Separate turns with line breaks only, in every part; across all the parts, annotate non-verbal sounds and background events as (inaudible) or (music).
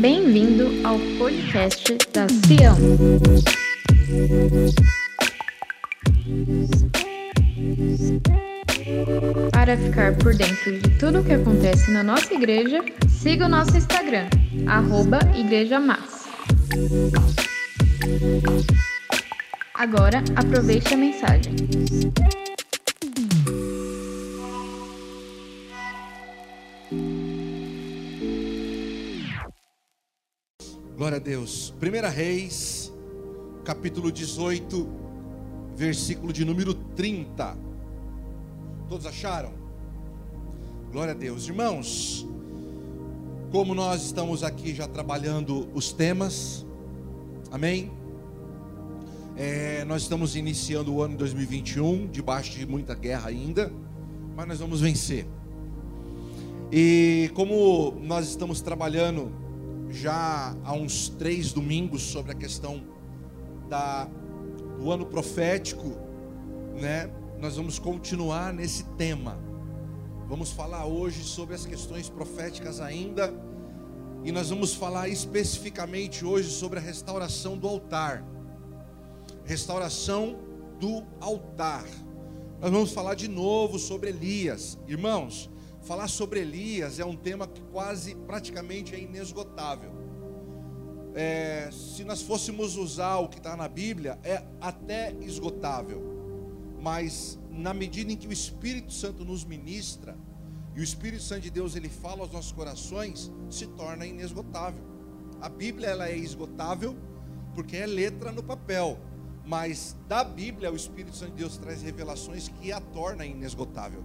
Bem-vindo ao podcast da Sião. Para ficar por dentro de tudo o que acontece na nossa igreja, siga o nosso Instagram, arroba Igreja Massa. Agora, aproveite a mensagem.
Deus. 1 Reis, capítulo 18, versículo de número 30. Todos acharam? Glória a Deus. Irmãos, como nós estamos aqui já trabalhando os temas, amém? É, nós estamos iniciando o ano 2021, debaixo de muita guerra ainda, mas nós vamos vencer. E como nós estamos trabalhando já há uns três domingos sobre a questão da, do ano profético, né? Nós vamos continuar nesse tema. Vamos falar hoje sobre as questões proféticas ainda, e nós vamos falar especificamente hoje sobre a restauração do altar. Restauração do altar. Nós vamos falar de novo sobre Elias. Irmãos, falar sobre Elias é um tema que quase, praticamente é inesgotável. É, se nós fôssemos usar o que está na Bíblia, é até esgotável. Mas na medida em que o Espírito Santo nos ministra, e o Espírito Santo de Deus ele fala aos nossos corações, se torna inesgotável. A Bíblia ela é esgotável porque é letra no papel, mas da Bíblia o Espírito Santo de Deus traz revelações que a torna inesgotável.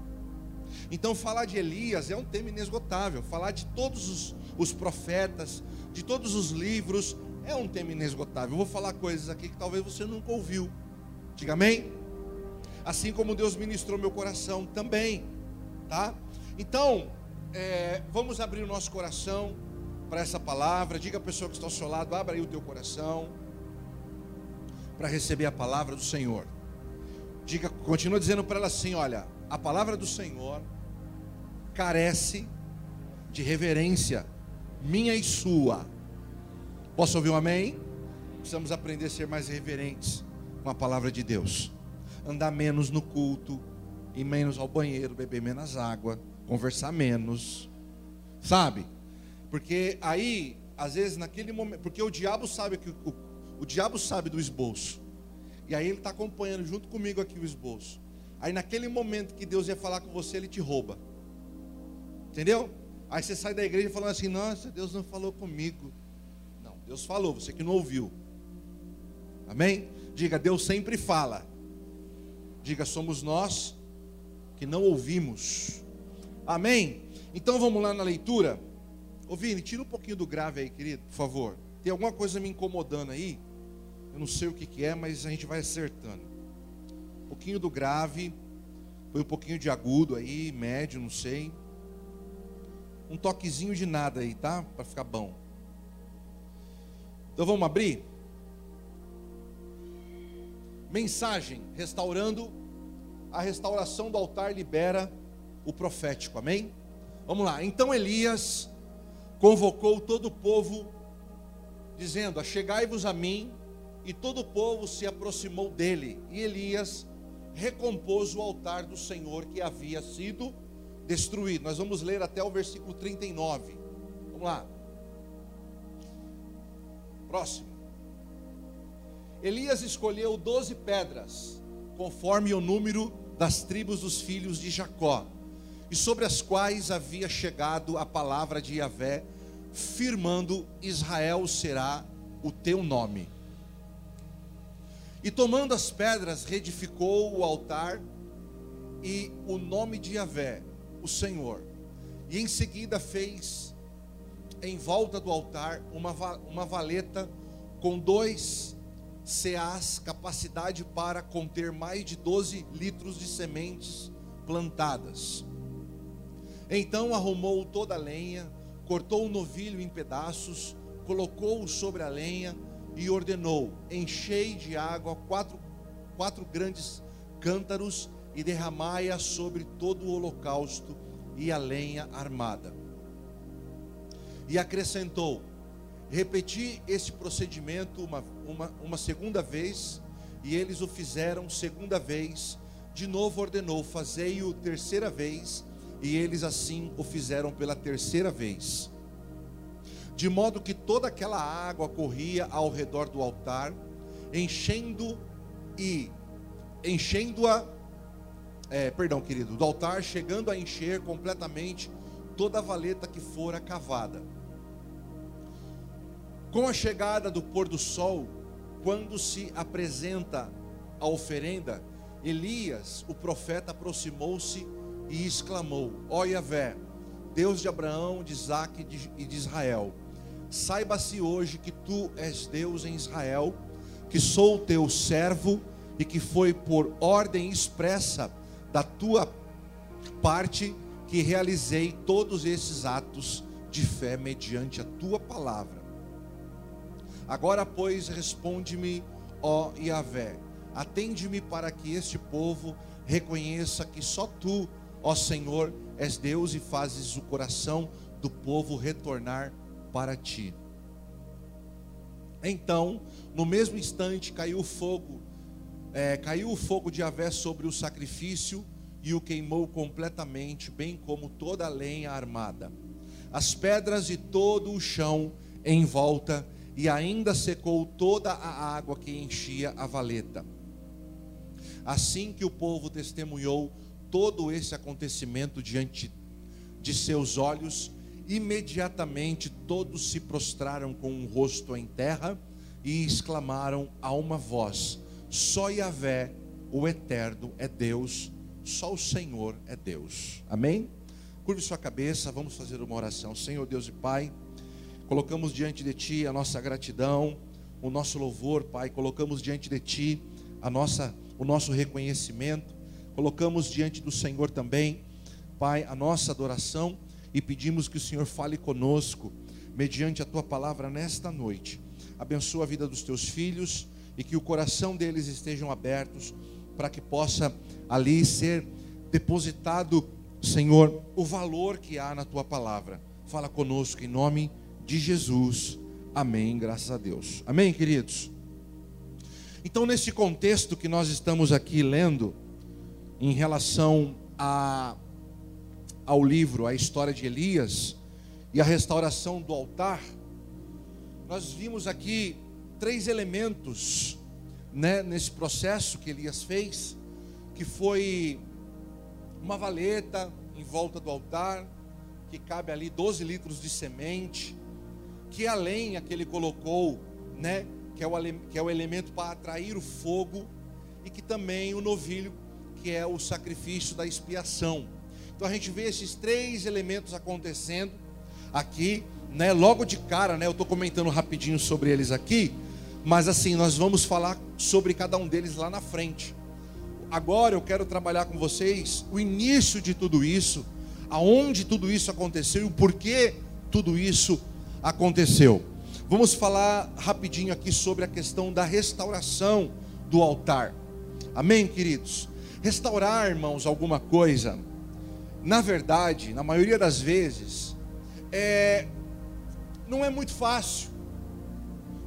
Então, falar de Elias é um tema inesgotável. Falar de todos os, os, profetas, de todos os livros, é um tema inesgotável. Eu vou falar coisas aqui que talvez você nunca ouviu. Diga amém? Assim como Deus ministrou meu coração também, tá? Então, é, vamos abrir o nosso coração para essa palavra. Diga a pessoa que está ao seu lado, abra aí o teu coração para receber a palavra do Senhor. Diga, continua dizendo para ela assim: olha, a palavra do Senhor carece de reverência, minha e sua. Posso ouvir um amém? Precisamos aprender a ser mais reverentes com a palavra de Deus. Andar menos no culto, ir menos ao banheiro, beber menos água, conversar menos. Sabe? Porque aí, às vezes, naquele momento, porque o diabo sabe que o, o diabo sabe do esboço. E aí ele está acompanhando junto comigo aqui o esboço. Aí naquele momento que Deus ia falar com você, ele te rouba. Entendeu? Aí você sai da igreja falando assim: Nossa, Deus não falou comigo. Não, Deus falou, você que não ouviu. Amém? Diga, Deus sempre fala. Diga, somos nós que não ouvimos. Amém? Então vamos lá na leitura. Ô Vini, tira um pouquinho do grave aí, querido, por favor. Tem alguma coisa me incomodando aí? Eu não sei o que, que é, mas a gente vai acertando. Pouquinho do grave, foi um pouquinho de agudo aí, médio, não sei. Um toquezinho de nada aí, tá? Para ficar bom. Então vamos abrir? Mensagem: restaurando a restauração do altar libera o profético. Amém? Vamos lá. Então Elias convocou todo o povo dizendo: Achegai-vos a mim. E todo o povo se aproximou dele. E Elias recompôs o altar do Senhor que havia sido destruído. Nós vamos ler até o versículo 39. Vamos lá. Próximo. Elias escolheu doze pedras, conforme o número das tribos dos filhos de Jacó, e sobre as quais havia chegado a palavra de Yahvé, firmando: Israel será o teu nome. E tomando as pedras, reedificou o altar e o nome de Yahvé, o Senhor. E em seguida fez em volta do altar uma, uma valeta com dois ceás, capacidade para conter mais de 12 litros de sementes plantadas. Então arrumou toda a lenha, cortou o novilho em pedaços, colocou-o sobre a lenha e ordenou: enchei de água quatro, quatro grandes cântaros e derramai-a sobre todo o holocausto e a lenha armada. E acrescentou: Repeti esse procedimento uma, uma, uma segunda vez, e eles o fizeram segunda vez. De novo ordenou: fazei-o terceira vez, e eles assim o fizeram pela terceira vez. De modo que toda aquela água corria ao redor do altar, enchendo e enchendo-a, é, perdão, querido, do altar, chegando a encher completamente toda a valeta que fora cavada. Com a chegada do pôr do sol, quando se apresenta a oferenda, Elias, o profeta, aproximou-se e exclamou: Ó Yahvé, Deus de Abraão, de Isaac e de Israel, saiba-se hoje que tu és Deus em Israel, que sou teu servo e que foi por ordem expressa da tua parte que realizei todos esses atos de fé mediante a tua palavra. Agora, pois, responde-me, ó Yahvé, atende-me para que este povo reconheça que só tu, ó Senhor, és Deus e fazes o coração do povo retornar para ti. Então, no mesmo instante, caiu o fogo, é, caiu o fogo de Yahvé sobre o sacrifício e o queimou completamente, bem como toda a lenha armada, as pedras e todo o chão em volta, e ainda secou toda a água que enchia a valeta. Assim que o povo testemunhou todo esse acontecimento diante de seus olhos, imediatamente todos se prostraram com o rosto em terra e exclamaram a uma voz: Só Yahvé, o Eterno, é Deus só o Senhor é Deus. Amém? Curve sua cabeça, vamos fazer uma oração. Senhor Deus e Pai, colocamos diante de Ti a nossa gratidão, o nosso louvor, Pai. Colocamos diante de Ti a nossa, o nosso reconhecimento. Colocamos diante do Senhor também, Pai, a nossa adoração e pedimos que o Senhor fale conosco mediante a Tua palavra nesta noite. Abençoa a vida dos Teus filhos e que o coração deles estejam abertos para que possa ali ser depositado, Senhor, o valor que há na tua palavra. Fala conosco em nome de Jesus. Amém. Graças a Deus. Amém, queridos. Então, nesse contexto que nós estamos aqui lendo, em relação a, ao livro, a história de Elias e a restauração do altar, nós vimos aqui três elementos né, nesse processo que Elias fez, que foi uma valeta em volta do altar, que cabe ali 12 litros de semente, que a lenha que ele colocou, né, que é o, que é o elemento para atrair o fogo, e que também o novilho, que é o sacrifício da expiação. Então a gente vê esses três elementos acontecendo aqui, né, logo de cara, né, eu estou comentando rapidinho sobre eles aqui, mas assim, nós vamos falar sobre cada um deles lá na frente. Agora eu quero trabalhar com vocês o início de tudo isso, aonde tudo isso aconteceu e o porquê tudo isso aconteceu. Vamos falar rapidinho aqui sobre a questão da restauração do altar. Amém, queridos? Restaurar, irmãos, alguma coisa, na verdade, na maioria das vezes, é, não é muito fácil.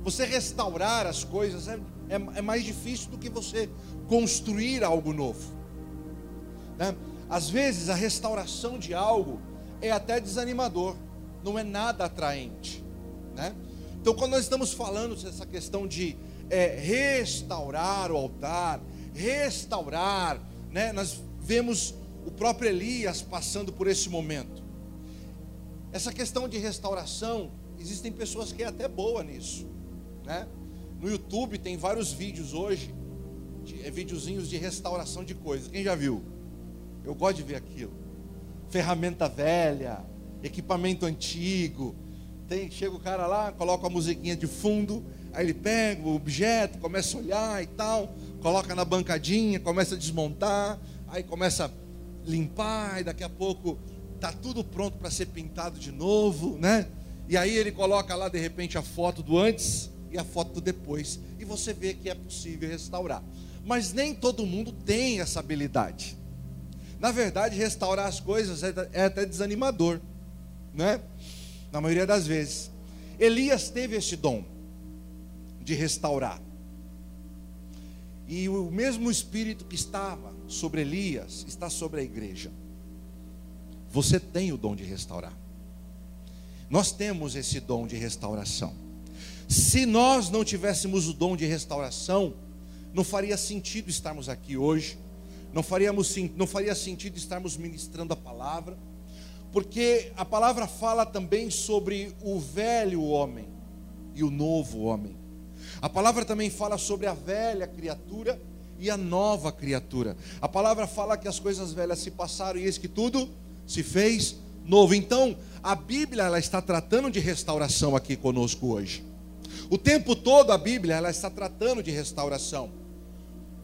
Você restaurar as coisas é, é, é mais difícil do que você construir algo novo. Né? Às vezes a restauração de algo é até desanimador, não é nada atraente. Né? Então, quando nós estamos falando dessa questão de é, restaurar o altar, restaurar, né? nós vemos o próprio Elias passando por esse momento. Essa questão de restauração, existem pessoas que é até boa nisso né? No YouTube tem vários vídeos hoje, de, é, videozinhos de restauração de coisas. Quem já viu? Eu gosto de ver aquilo. Ferramenta velha, equipamento antigo. Tem, chega o cara lá, coloca a musiquinha de fundo, aí ele pega o objeto, começa a olhar e tal, coloca na bancadinha, começa a desmontar, aí começa a limpar, e daqui a pouco tá tudo pronto para ser pintado de novo, né? E aí ele coloca lá de repente a foto do antes e a foto do depois. E você vê que é possível restaurar. Mas nem todo mundo tem essa habilidade. Na verdade, restaurar as coisas é, é até desanimador, né? Na maioria das vezes. Elias teve esse dom de restaurar. E o mesmo espírito que estava sobre Elias está sobre a igreja. Você tem o dom de restaurar. Nós temos esse dom de restauração. Se nós não tivéssemos o dom de restauração, não faria sentido estarmos aqui hoje, não, faríamos, não faria sentido estarmos ministrando a palavra, porque a palavra fala também sobre o velho homem e o novo homem. A palavra também fala sobre a velha criatura e a nova criatura. A palavra fala que as coisas velhas se passaram e eis que tudo se fez novo. Então, a Bíblia ela está tratando de restauração aqui conosco hoje. O tempo todo a Bíblia ela está tratando de restauração.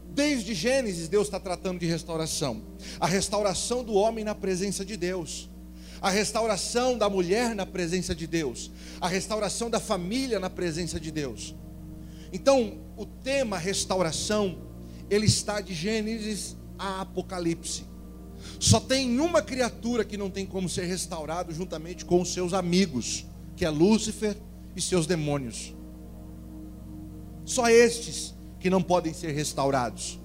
Desde Gênesis Deus está tratando de restauração. A restauração do homem na presença de Deus. A restauração da mulher na presença de Deus. A restauração da família na presença de Deus. Então, o tema restauração, ele está de Gênesis a Apocalipse. Só tem uma criatura que não tem como ser restaurado juntamente com os seus amigos, que é Lúcifer e seus demônios. Só estes que não podem ser restaurados.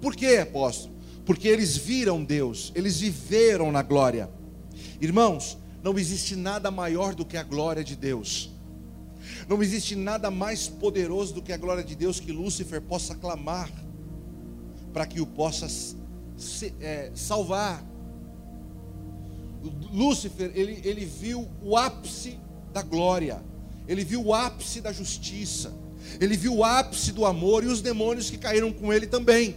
Por quê, apóstolo? Porque eles viram Deus, eles viveram na glória. Irmãos, não existe nada maior do que a glória de Deus. Não existe nada mais poderoso do que a glória de Deus que Lúcifer possa clamar para que o possa se, é, salvar. Lúcifer, ele, ele viu o ápice da glória, ele viu o ápice da justiça, ele viu o ápice do amor e os demônios que caíram com ele também.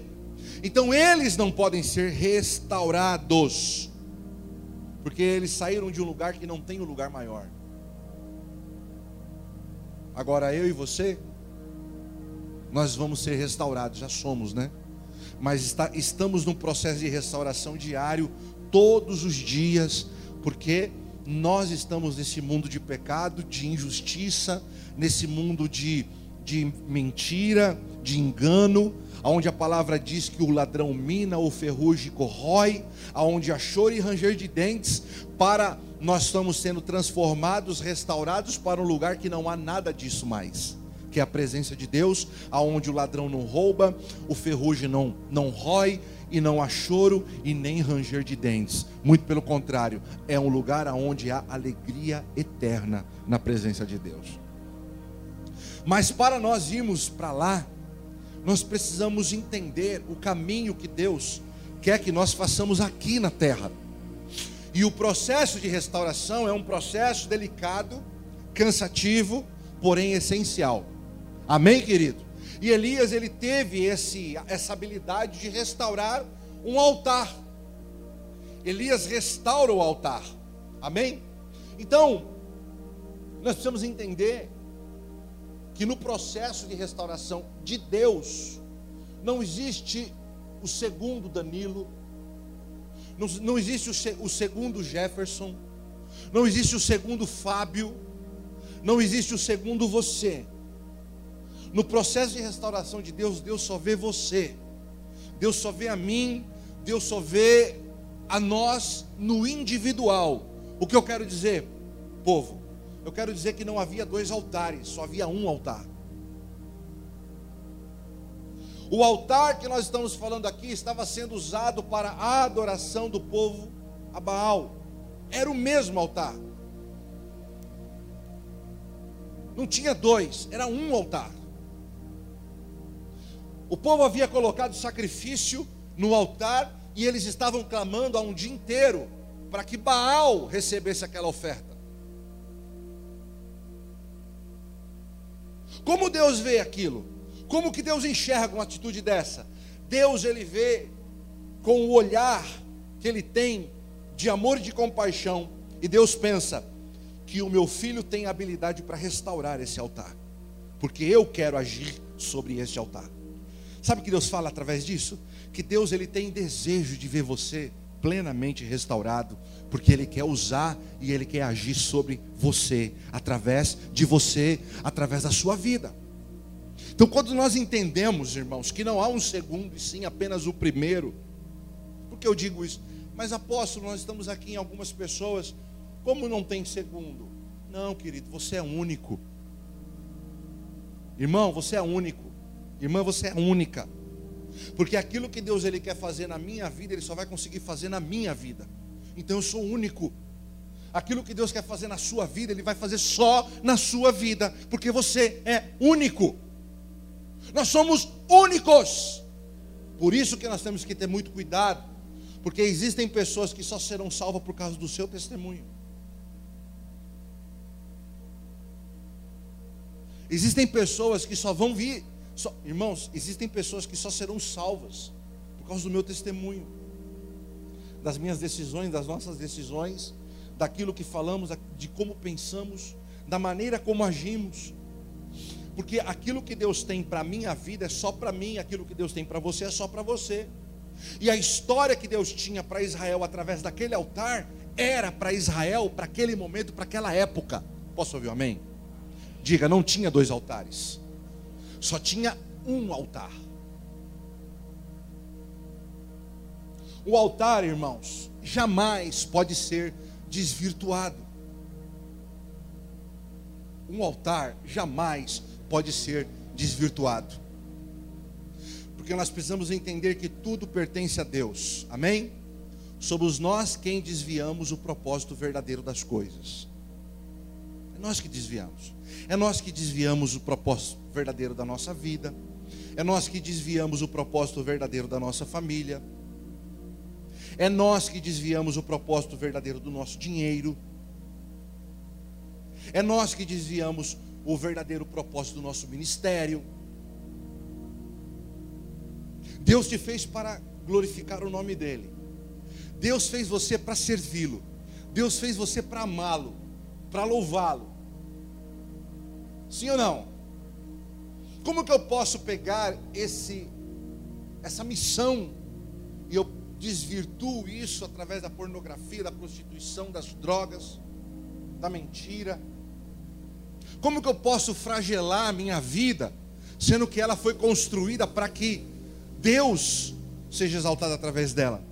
Então eles não podem ser restaurados, porque eles saíram de um lugar que não tem um lugar maior. Agora eu e você, nós vamos ser restaurados, já somos, né? Mas está, estamos num processo de restauração diário, todos os dias, porque nós estamos nesse mundo de pecado, de injustiça, nesse mundo de, de mentira, de engano, aonde a palavra diz que o ladrão mina, o ferrugem corrói, aonde há choro e ranger de dentes, para nós estamos sendo transformados, restaurados para um lugar que não há nada disso mais, que é a presença de Deus, aonde o ladrão não rouba, o ferrugem não não rói e não há choro e nem ranger de dentes. Muito pelo contrário, é um lugar aonde há alegria eterna na presença de Deus. Mas para nós irmos para lá, nós precisamos entender o caminho que Deus quer que nós façamos aqui na terra. E o processo de restauração é um processo delicado, cansativo, porém essencial. Amém, querido? E Elias ele teve esse, essa habilidade de restaurar um altar. Elias restaura o altar. Amém? Então, nós precisamos entender que no processo de restauração de Deus, não existe o segundo Danilo, não, não existe o, o segundo Jefferson, não existe o segundo Fábio, não existe o segundo você. No processo de restauração de Deus, Deus só vê você, Deus só vê a mim, Deus só vê a nós no individual. O que eu quero dizer, povo? Eu quero dizer que não havia dois altares, só havia um altar. O altar que nós estamos falando aqui estava sendo usado para a adoração do povo a Baal. Era o mesmo altar. Não tinha dois, era um altar. O povo havia colocado sacrifício no altar e eles estavam clamando há um dia inteiro para que Baal recebesse aquela oferta. Como Deus vê aquilo? Como que Deus enxerga uma atitude dessa? Deus ele vê com o olhar que ele tem de amor e de compaixão, e Deus pensa que o meu filho tem habilidade para restaurar esse altar, porque eu quero agir sobre esse altar. Sabe o que Deus fala através disso? Que Deus ele tem desejo de ver você plenamente restaurado, porque Ele quer usar e Ele quer agir sobre você, através de você, através da sua vida. Então, quando nós entendemos, irmãos, que não há um segundo e sim apenas o primeiro, por que eu digo isso? Mas apóstolo, nós estamos aqui em algumas pessoas, como não tem segundo? Não, querido, você é único. Irmão, você é único. Irmã, você é única. Porque aquilo que Deus ele quer fazer na minha vida, ele só vai conseguir fazer na minha vida. Então eu sou único. Aquilo que Deus quer fazer na sua vida, ele vai fazer só na sua vida, porque você é único. Nós somos únicos. Por isso que nós temos que ter muito cuidado, porque existem pessoas que só serão salvas por causa do seu testemunho. Existem pessoas que só vão vir, só, irmãos, existem pessoas que só serão salvas por causa do meu testemunho, das minhas decisões, das nossas decisões, daquilo que falamos, de como pensamos, da maneira como agimos. Porque aquilo que Deus tem para a minha vida é só para mim, aquilo que Deus tem para você é só para você. E a história que Deus tinha para Israel através daquele altar era para Israel, para aquele momento, para aquela época. Posso ouvir um amém? Diga, não tinha dois altares, só tinha um altar. O altar, irmãos, jamais pode ser desvirtuado. Um altar jamais pode ser desvirtuado. Porque nós precisamos entender que tudo pertence a Deus. Amém? Somos nós quem desviamos o propósito verdadeiro das coisas. É nós que desviamos. É nós que desviamos o propósito verdadeiro da nossa vida. É nós que desviamos o propósito verdadeiro da nossa família. É nós que desviamos o propósito verdadeiro do nosso dinheiro. É nós que desviamos o verdadeiro propósito do nosso ministério. Deus te fez para glorificar o nome dEle. Deus fez você para servi-lo. Deus fez você para amá-lo, para louvá-lo. Sim ou não? Como que eu posso pegar esse essa missão e eu desvirtuo isso através da pornografia, da prostituição, das drogas, da mentira? Como que eu posso fragelar a minha vida, sendo que ela foi construída para que Deus seja exaltado através dela?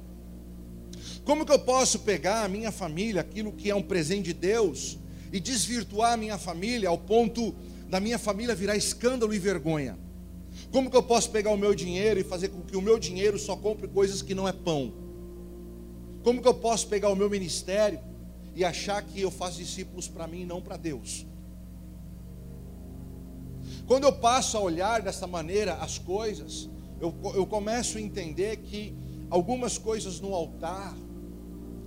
Como que eu posso pegar a minha família, aquilo que é um presente de Deus, e desvirtuar a minha família ao ponto da minha família virar escândalo e vergonha? Como que eu posso pegar o meu dinheiro e fazer com que o meu dinheiro só compre coisas que não é pão? Como que eu posso pegar o meu ministério e achar que eu faço discípulos para mim e não para Deus? Quando eu passo a olhar dessa maneira as coisas, eu, eu começo a entender que algumas coisas no altar,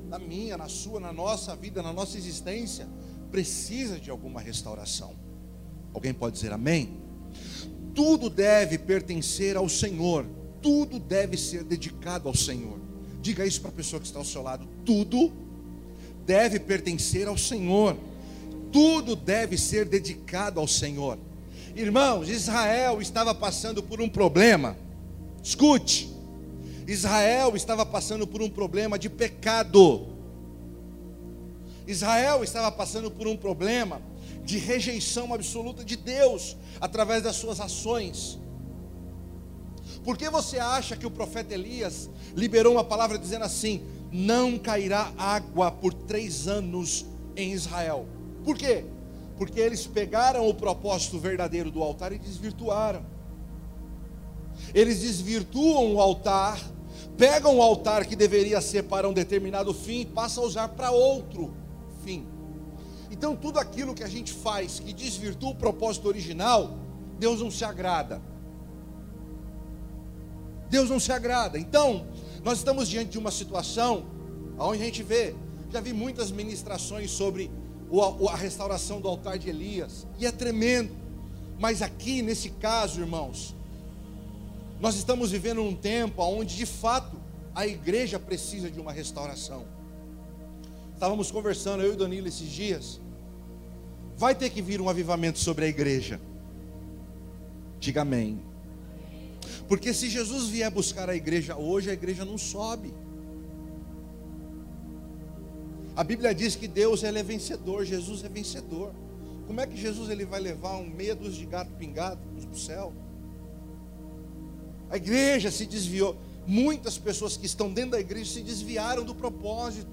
na minha, na sua, na nossa vida, na nossa existência, precisa de alguma restauração. Alguém pode dizer amém? Tudo deve pertencer ao Senhor, tudo deve ser dedicado ao Senhor. Diga isso para a pessoa que está ao seu lado: tudo deve pertencer ao Senhor, tudo deve ser dedicado ao Senhor. Irmãos, Israel estava passando por um problema. Escute. Israel estava passando por um problema de pecado. Israel estava passando por um problema de rejeição absoluta de Deus através das suas ações. Por que você acha que o profeta Elias liberou uma palavra dizendo assim: não cairá água por três anos em Israel? Por quê? porque eles pegaram o propósito verdadeiro do altar e desvirtuaram. Eles desvirtuam o altar, pegam o altar que deveria ser para um determinado fim e passam a usar para outro fim. Então, tudo aquilo que a gente faz que desvirtua o propósito original, Deus não se agrada. Deus não se agrada. Então, nós estamos diante de uma situação onde a gente vê, já vi muitas ministrações sobre a restauração do altar de Elias, e é tremendo. Mas aqui, nesse caso, irmãos, nós estamos vivendo um tempo onde, de fato, a igreja precisa de uma restauração. Estávamos conversando, eu e Danilo, esses dias. Vai ter que vir um avivamento sobre a igreja. Diga amém. Porque se Jesus vier buscar a igreja hoje, a igreja não sobe. A Bíblia diz que Deus ele é vencedor, Jesus é vencedor. Como é que Jesus ele vai levar um meia dúzia de gato pingado para o céu? A igreja se desviou. Muitas pessoas que estão dentro da igreja se desviaram do propósito,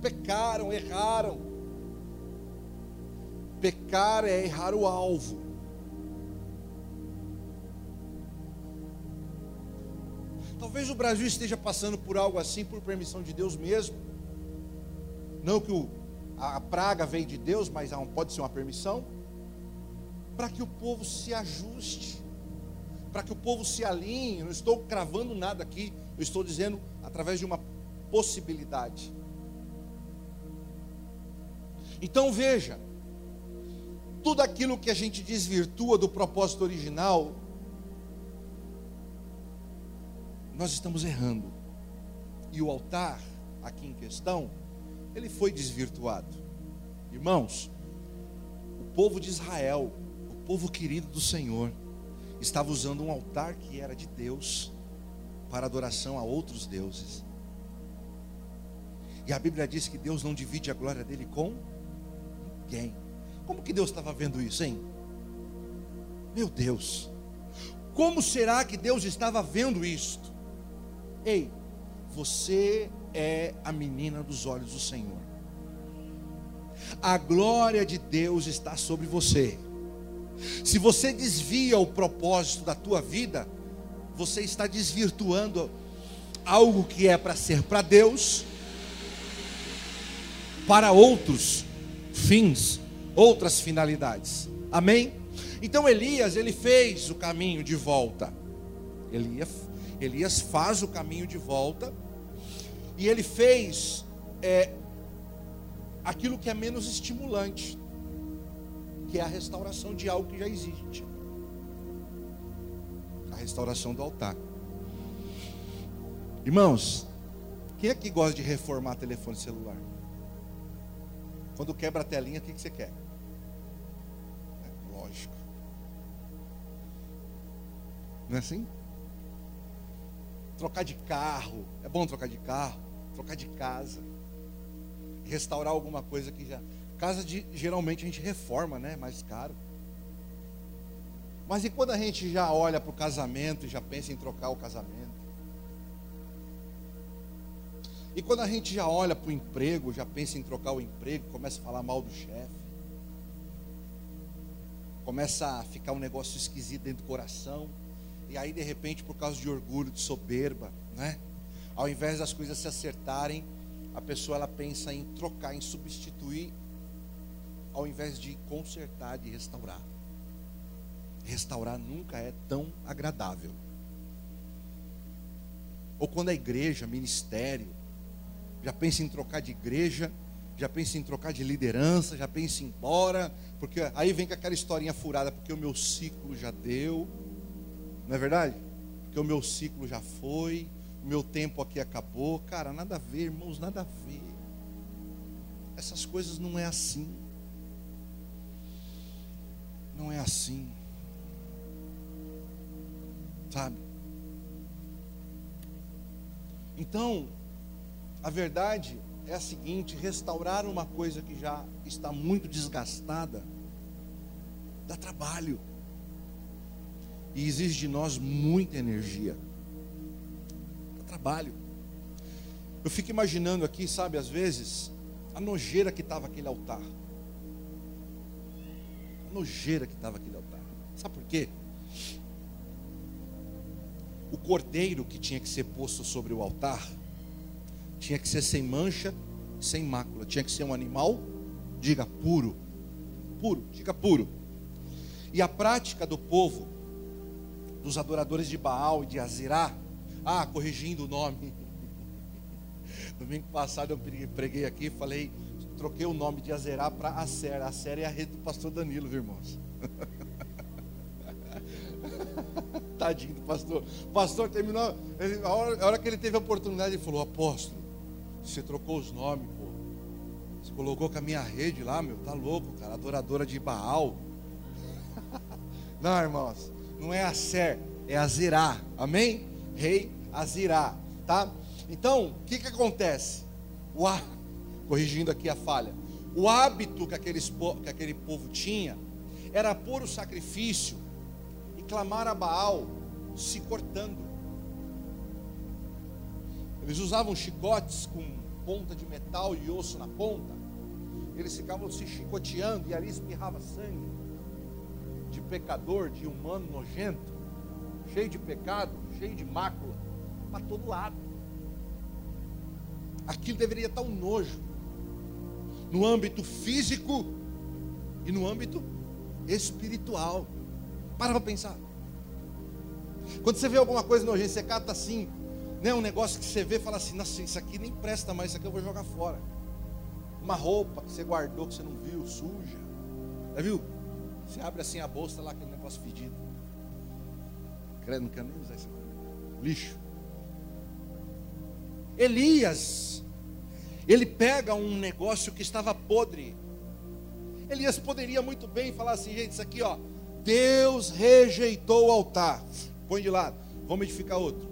pecaram, erraram. Pecar é errar o alvo. Talvez o Brasil esteja passando por algo assim por permissão de Deus mesmo. Não que o, a praga veio de Deus, mas pode ser uma permissão. Para que o povo se ajuste, para que o povo se alinhe. Eu não estou cravando nada aqui, eu estou dizendo através de uma possibilidade. Então veja, tudo aquilo que a gente desvirtua do propósito original, nós estamos errando. E o altar, aqui em questão, ele foi desvirtuado. Irmãos, o povo de Israel, o povo querido do Senhor, estava usando um altar que era de Deus para adoração a outros deuses. E a Bíblia diz que Deus não divide a glória dele com ninguém. Como que Deus estava vendo isso, hein? Meu Deus, como será que Deus estava vendo isto? Ei, você é a menina dos olhos do Senhor. A glória de Deus está sobre você. Se você desvia o propósito da tua vida, você está desvirtuando algo que é para ser para Deus, para outros fins, outras finalidades. Amém? Então Elias, ele fez o caminho de volta. Elias, Elias faz o caminho de volta. E ele fez é, aquilo que é menos estimulante, que é a restauração de algo que já existe. A restauração do altar. Irmãos, quem é que gosta de reformar telefone celular? Quando quebra a telinha, o que, que você quer? É, lógico. Não é assim? Trocar de carro. É bom trocar de carro. Trocar de casa. Restaurar alguma coisa que já. Casa de, geralmente a gente reforma, né? Mais caro. Mas e quando a gente já olha para o casamento e já pensa em trocar o casamento? E quando a gente já olha para o emprego, já pensa em trocar o emprego, começa a falar mal do chefe, começa a ficar um negócio esquisito dentro do coração, e aí de repente, por causa de orgulho, de soberba, né? Ao invés das coisas se acertarem, a pessoa ela pensa em trocar, em substituir, ao invés de consertar, de restaurar. Restaurar nunca é tão agradável. Ou quando a igreja, ministério, já pensa em trocar de igreja, já pensa em trocar de liderança, já pensa em ir embora, porque aí vem com aquela historinha furada, porque o meu ciclo já deu, não é verdade? Porque o meu ciclo já foi, o meu tempo aqui acabou. Cara, nada a ver, irmãos, nada a ver. Essas coisas não é assim. Não é assim. Sabe? Então, a verdade é a seguinte: restaurar uma coisa que já está muito desgastada dá trabalho e exige de nós muita energia. Dá trabalho. Eu fico imaginando aqui, sabe, às vezes, a nojeira que estava aquele altar. A nojeira que estava aquele altar. Sabe por quê? O cordeiro que tinha que ser posto sobre o altar tinha que ser sem mancha, sem mácula. Tinha que ser um animal, diga puro. Puro, diga puro. E a prática do povo, dos adoradores de Baal e de Azirá, ah, corrigindo o nome. (laughs) Domingo passado eu preguei aqui, falei, troquei o nome de Azerá para Acer. Acer é a rede do pastor Danilo, viu, irmãos. (laughs) Tadinho do pastor. O pastor terminou, a, hora, a hora que ele teve a oportunidade, ele falou: Apóstolo, você trocou os nomes, pô. Você colocou com a minha rede lá, meu. Tá louco, cara. Adoradora de Baal. (laughs) Não, irmãos. Não é a Ser, é a Zirá. Amém? Rei Azirá. Tá? Então, o que, que acontece? O há... Corrigindo aqui a falha. O hábito que, aqueles, que aquele povo tinha era pôr o sacrifício e clamar a Baal se cortando. Eles usavam chicotes com ponta de metal e osso na ponta. eles ficavam se chicoteando e ali espirrava sangue de pecador, de humano nojento, cheio de pecado, cheio de mácula, para todo lado. Aquilo deveria estar um nojo no âmbito físico e no âmbito espiritual. Para para pensar. Quando você vê alguma coisa nojenta, você cata assim, né, um negócio que você vê e fala assim: Nossa, isso aqui nem presta mais, isso aqui eu vou jogar fora. Uma roupa que você guardou, que você não viu, suja. Já viu? Você abre assim a bolsa lá, aquele negócio fedido. Credo, não quero nem usar isso. Lixo. Elias, ele pega um negócio que estava podre. Elias poderia muito bem falar assim, gente, isso aqui, ó. Deus rejeitou o altar. Põe de lado. Vamos edificar outro.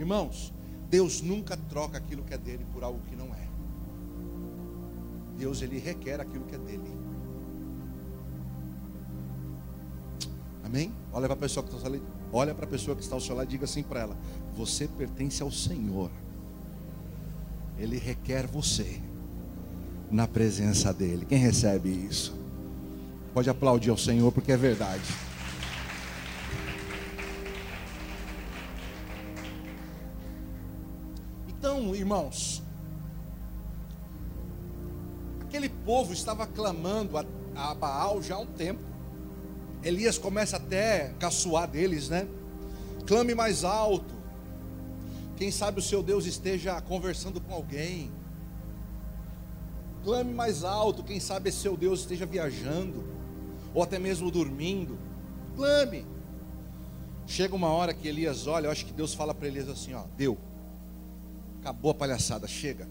Irmãos, Deus nunca troca aquilo que é dele por algo que não é. Deus ele requer aquilo que é dele. Amém? Olha para a pessoa que está ali, olha para a pessoa que está ao seu lado e diga assim para ela: você pertence ao Senhor. Ele requer você na presença dele. Quem recebe isso? Pode aplaudir ao Senhor porque é verdade. Irmãos, aquele povo estava clamando a, a Baal já há um tempo. Elias começa até a caçoar deles, né? Clame mais alto. Quem sabe o seu Deus esteja conversando com alguém. Clame mais alto. Quem sabe seu Deus esteja viajando, ou até mesmo dormindo. Clame. Chega uma hora que Elias olha, eu acho que Deus fala para Elias assim: ó, deu. Acabou a palhaçada, chega.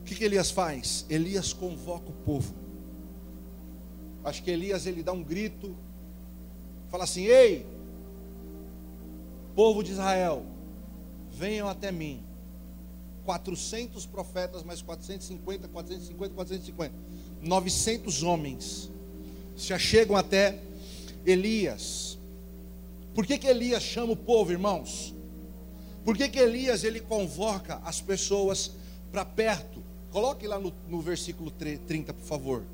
O que, que Elias faz? Elias convoca o povo. Acho que Elias ele dá um grito, fala assim: Ei, povo de Israel, venham até mim. 400 profetas, mais 450, 450, 450. 900 homens se achegam até Elias. Por que, que Elias chama o povo, irmãos? Por que, que Elias ele convoca as pessoas para perto? Coloque lá no, no versículo 30, por favor.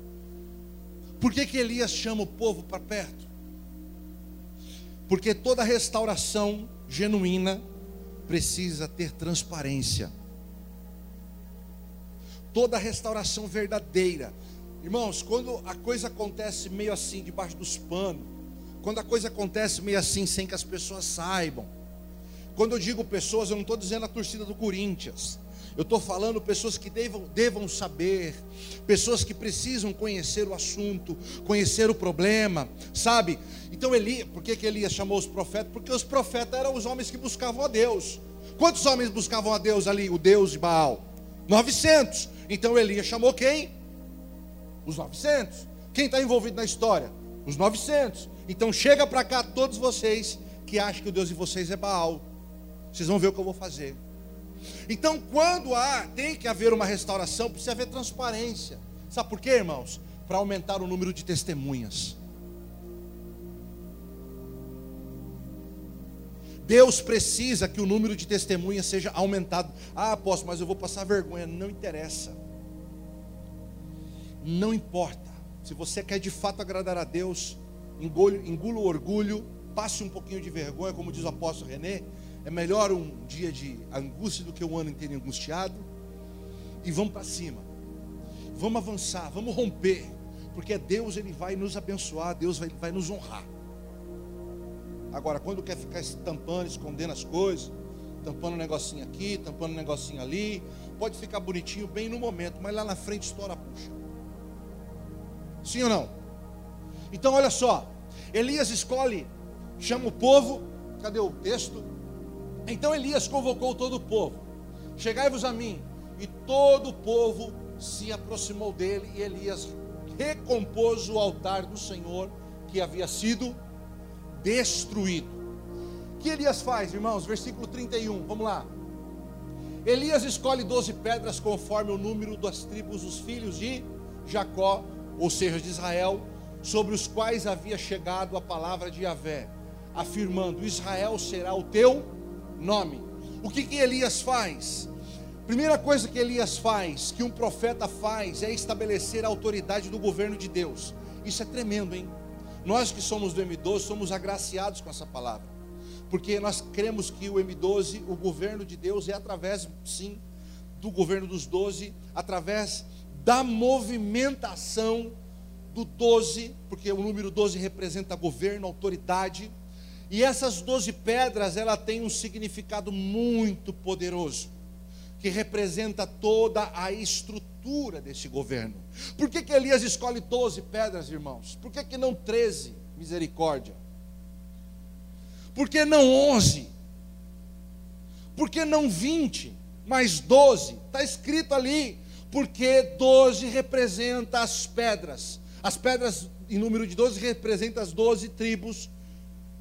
Por que, que Elias chama o povo para perto? Porque toda restauração genuína precisa ter transparência. Toda restauração verdadeira. Irmãos, quando a coisa acontece meio assim, debaixo dos panos, quando a coisa acontece meio assim, sem que as pessoas saibam. Quando eu digo pessoas, eu não estou dizendo a torcida do Corinthians. Eu estou falando pessoas que devam, devam saber, pessoas que precisam conhecer o assunto, conhecer o problema, sabe? Então Eli, por que, que Elias chamou os profetas? Porque os profetas eram os homens que buscavam a Deus. Quantos homens buscavam a Deus ali? O Deus de Baal? 900. Então Elias chamou quem? Os 900. Quem está envolvido na história? Os 900. Então chega para cá todos vocês que acham que o Deus de vocês é Baal. Vocês vão ver o que eu vou fazer. Então, quando há, tem que haver uma restauração, precisa haver transparência. Sabe por quê, irmãos? Para aumentar o número de testemunhas. Deus precisa que o número de testemunhas seja aumentado. Ah, apóstolo, mas eu vou passar vergonha. Não interessa. Não importa. Se você quer de fato agradar a Deus, engula, engula o orgulho, passe um pouquinho de vergonha, como diz o apóstolo René, é melhor um dia de angústia do que um ano inteiro angustiado. E vamos para cima. Vamos avançar, vamos romper. Porque Deus ele vai nos abençoar, Deus vai, vai nos honrar. Agora, quando quer ficar tampando, escondendo as coisas, tampando um negocinho aqui, tampando um negocinho ali, pode ficar bonitinho bem no momento, mas lá na frente estoura a puxa. Sim ou não? Então, olha só. Elias escolhe, chama o povo. Cadê o texto? Então Elias convocou todo o povo: Chegai-vos a mim. E todo o povo se aproximou dele, e Elias recompôs o altar do Senhor que havia sido destruído. O que Elias faz, irmãos? Versículo 31, vamos lá. Elias escolhe doze pedras conforme o número das tribos dos filhos de Jacó, ou seja, de Israel, sobre os quais havia chegado a palavra de Yahvé, afirmando: Israel será o teu nome. O que, que Elias faz? Primeira coisa que Elias faz, que um profeta faz, é estabelecer a autoridade do governo de Deus. Isso é tremendo, hein? Nós que somos do M12 somos agraciados com essa palavra, porque nós cremos que o M12, o governo de Deus, é através, sim, do governo dos doze, através da movimentação do 12, porque o número 12 representa governo, autoridade, e essas 12 pedras, ela tem um significado muito poderoso que representa toda a estrutura desse governo. Por que, que Elias escolhe 12 pedras, irmãos? Por que, que não 13? Misericórdia. Por que não 11? Por que não 20? Mais 12? Está escrito ali. Porque 12 representa as pedras. As pedras, em número de 12, representam as 12 tribos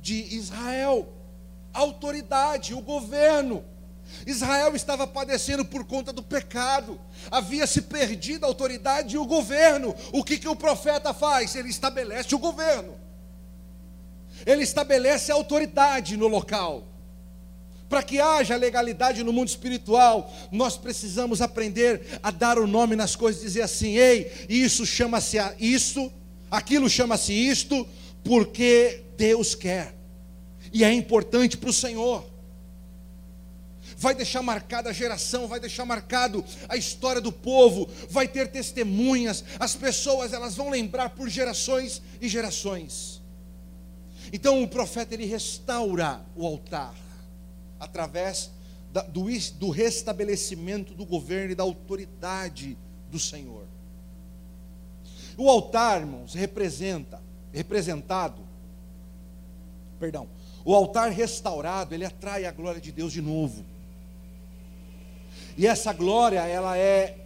de Israel. A autoridade, o governo. Israel estava padecendo por conta do pecado, havia se perdido a autoridade e o governo. O que, que o profeta faz? Ele estabelece o governo, ele estabelece a autoridade no local. Para que haja legalidade no mundo espiritual, nós precisamos aprender a dar o nome nas coisas, dizer assim: ei, isso chama-se isso, aquilo chama-se isto, porque Deus quer, e é importante para o Senhor. Vai deixar marcada a geração, vai deixar marcado a história do povo, vai ter testemunhas, as pessoas elas vão lembrar por gerações e gerações. Então o profeta ele restaura o altar através da, do, do restabelecimento do governo e da autoridade do Senhor. O altar, irmãos, representa, representado, perdão, o altar restaurado, ele atrai a glória de Deus de novo. E essa glória, ela é,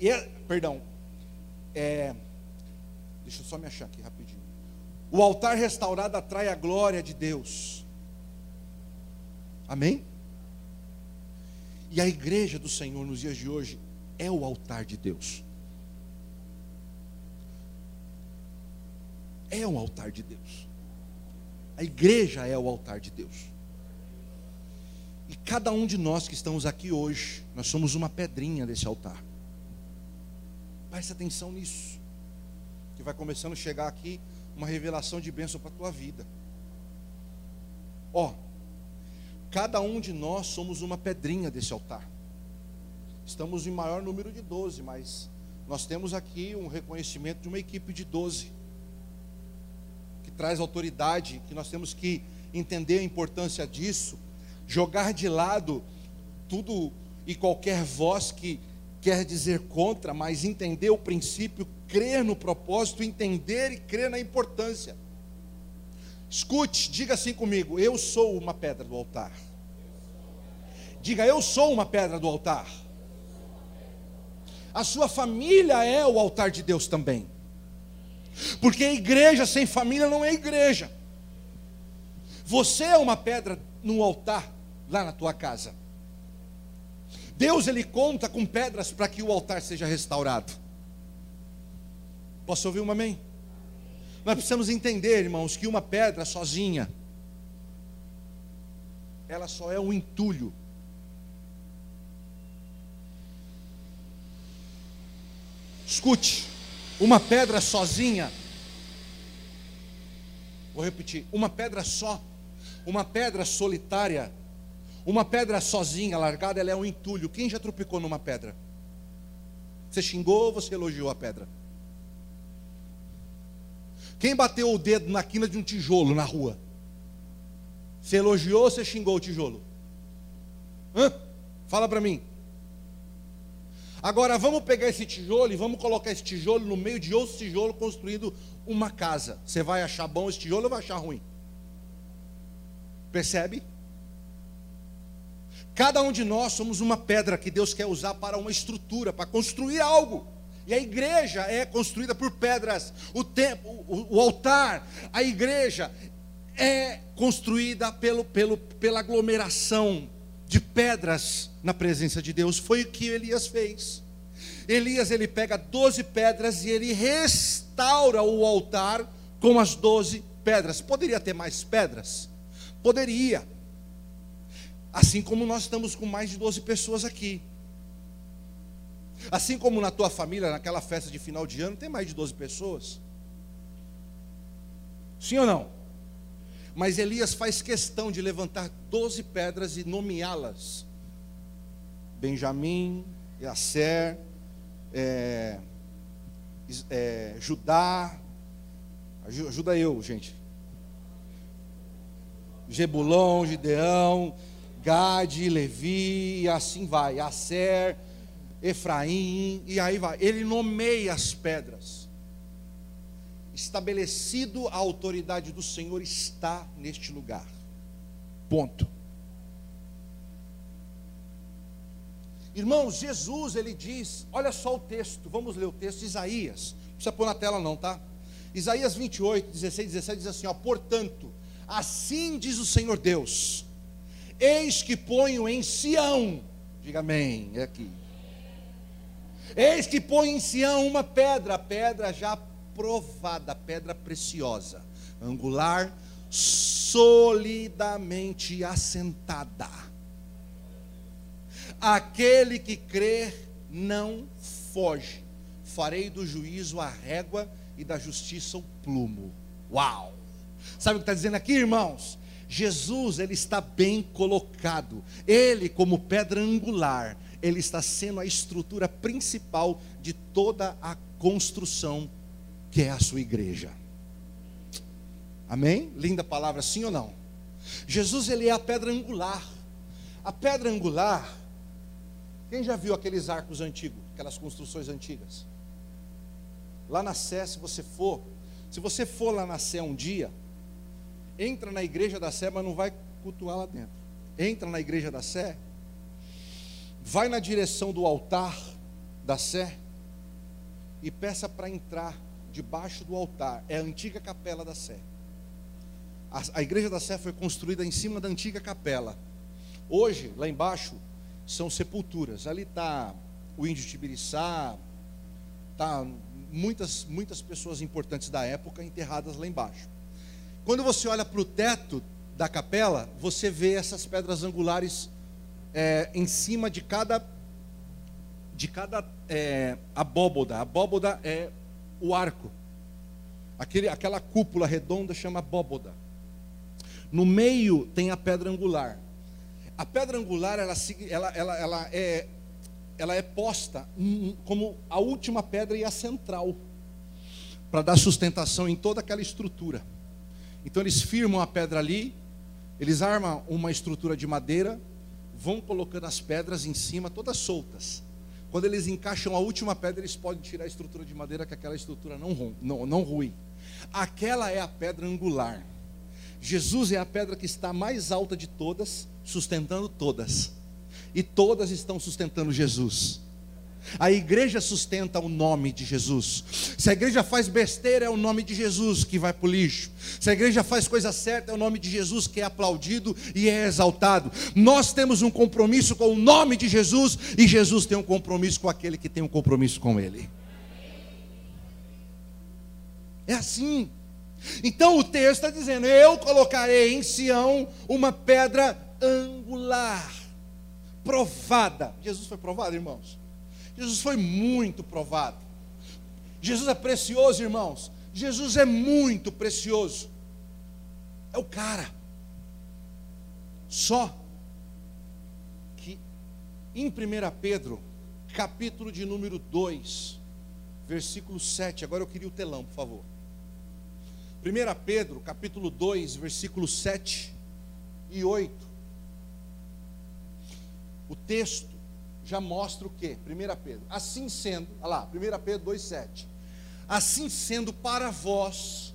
é perdão, é, deixa eu só me achar aqui rapidinho. O altar restaurado atrai a glória de Deus. Amém? E a igreja do Senhor nos dias de hoje é o altar de Deus. É um altar de Deus. A igreja é o altar de Deus. E cada um de nós que estamos aqui hoje, nós somos uma pedrinha desse altar. Preste atenção nisso. Que vai começando a chegar aqui uma revelação de bênção para a tua vida. Ó, cada um de nós somos uma pedrinha desse altar. Estamos em maior número de 12, mas nós temos aqui um reconhecimento de uma equipe de 12 que traz autoridade, que nós temos que entender a importância disso jogar de lado tudo e qualquer voz que quer dizer contra, mas entender o princípio, crer no propósito, entender e crer na importância. Escute, diga assim comigo: eu sou uma pedra do altar. Diga, eu sou uma pedra do altar. A sua família é o altar de Deus também. Porque igreja sem família não é igreja. Você é uma pedra no altar lá na tua casa. Deus ele conta com pedras para que o altar seja restaurado. Posso ouvir um amém? Nós precisamos entender, irmãos, que uma pedra sozinha, ela só é um entulho. Escute, uma pedra sozinha, vou repetir, uma pedra só, uma pedra solitária, uma pedra sozinha, largada, ela é um entulho. Quem já tropicou numa pedra? Você xingou ou você elogiou a pedra? Quem bateu o dedo na quina de um tijolo na rua? Você elogiou ou você xingou o tijolo? Hã? Fala para mim. Agora vamos pegar esse tijolo e vamos colocar esse tijolo no meio de outro tijolo construindo uma casa. Você vai achar bom esse tijolo ou vai achar ruim? Percebe? Cada um de nós somos uma pedra que Deus quer usar para uma estrutura, para construir algo. E a igreja é construída por pedras. O templo, o, o altar, a igreja é construída pelo, pelo, pela aglomeração de pedras na presença de Deus. Foi o que Elias fez. Elias ele pega 12 pedras e ele restaura o altar com as 12 pedras. Poderia ter mais pedras? Poderia Assim como nós estamos com mais de 12 pessoas aqui. Assim como na tua família, naquela festa de final de ano, tem mais de 12 pessoas. Sim ou não? Mas Elias faz questão de levantar 12 pedras e nomeá-las. Benjamim, Yasser, é, é, Judá, ajuda eu, gente. Jebulon, Gideão, Gade, Levi, e assim vai, Aser, Efraim, e aí vai. Ele nomeia as pedras. Estabelecido a autoridade do Senhor está neste lugar. Ponto. Irmãos, Jesus, ele diz, olha só o texto, vamos ler o texto, Isaías, não precisa pôr na tela não, tá? Isaías 28, 16, 17 diz assim, ó, portanto, assim diz o Senhor Deus, eis que ponho em Sião, diga amém, é aqui, eis que ponho em Sião uma pedra, pedra já provada, pedra preciosa, angular, solidamente assentada, Aquele que crer não foge. Farei do juízo a régua e da justiça o plumo. Uau! Sabe o que está dizendo aqui, irmãos? Jesus, ele está bem colocado. Ele, como pedra angular, ele está sendo a estrutura principal de toda a construção que é a sua igreja. Amém? Linda palavra, sim ou não? Jesus, ele é a pedra angular. A pedra angular, quem já viu aqueles arcos antigos, aquelas construções antigas? Lá na Sé, se você for, se você for lá na Sé um dia, entra na igreja da Sé, mas não vai cultuar lá dentro. Entra na igreja da Sé, vai na direção do altar da Sé e peça para entrar debaixo do altar. É a antiga capela da Sé. A, a igreja da Sé foi construída em cima da antiga capela. Hoje, lá embaixo, são sepulturas. Ali está o índio Tibiriçá, tá muitas muitas pessoas importantes da época enterradas lá embaixo. Quando você olha para o teto da capela, você vê essas pedras angulares é, em cima de cada de cada é, abóboda. A abóboda é o arco. Aquele, aquela cúpula redonda chama abóboda. No meio tem a pedra angular. A pedra angular, ela, ela, ela, ela, é, ela é posta como a última pedra e a central, para dar sustentação em toda aquela estrutura. Então eles firmam a pedra ali, eles armam uma estrutura de madeira, vão colocando as pedras em cima, todas soltas. Quando eles encaixam a última pedra, eles podem tirar a estrutura de madeira, que aquela estrutura não, não, não rui. Aquela é a pedra angular. Jesus é a pedra que está mais alta de todas, sustentando todas. E todas estão sustentando Jesus. A igreja sustenta o nome de Jesus. Se a igreja faz besteira, é o nome de Jesus que vai para o lixo. Se a igreja faz coisa certa, é o nome de Jesus que é aplaudido e é exaltado. Nós temos um compromisso com o nome de Jesus e Jesus tem um compromisso com aquele que tem um compromisso com Ele. É assim. Então o texto está dizendo: Eu colocarei em Sião uma pedra angular, provada. Jesus foi provado, irmãos? Jesus foi muito provado. Jesus é precioso, irmãos. Jesus é muito precioso. É o cara. Só que em 1 Pedro, capítulo de número 2, versículo 7. Agora eu queria o telão, por favor. 1 Pedro, capítulo 2, versículo 7 e 8. O texto já mostra o que? 1 Pedro. Assim sendo, olha lá, 1 Pedro 2, 7. Assim sendo para vós,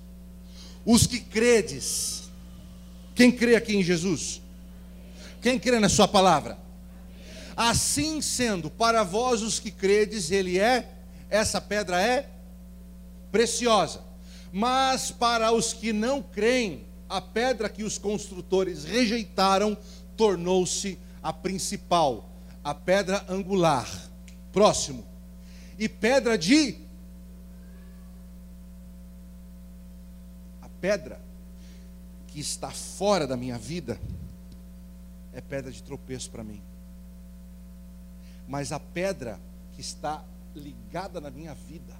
os que credes, quem crê aqui em Jesus? Quem crê na Sua palavra? Assim sendo, para vós os que credes, Ele é, essa pedra é preciosa mas para os que não creem, a pedra que os construtores rejeitaram tornou-se a principal, a pedra angular. Próximo. E pedra de. A pedra que está fora da minha vida é pedra de tropeço para mim. Mas a pedra que está ligada na minha vida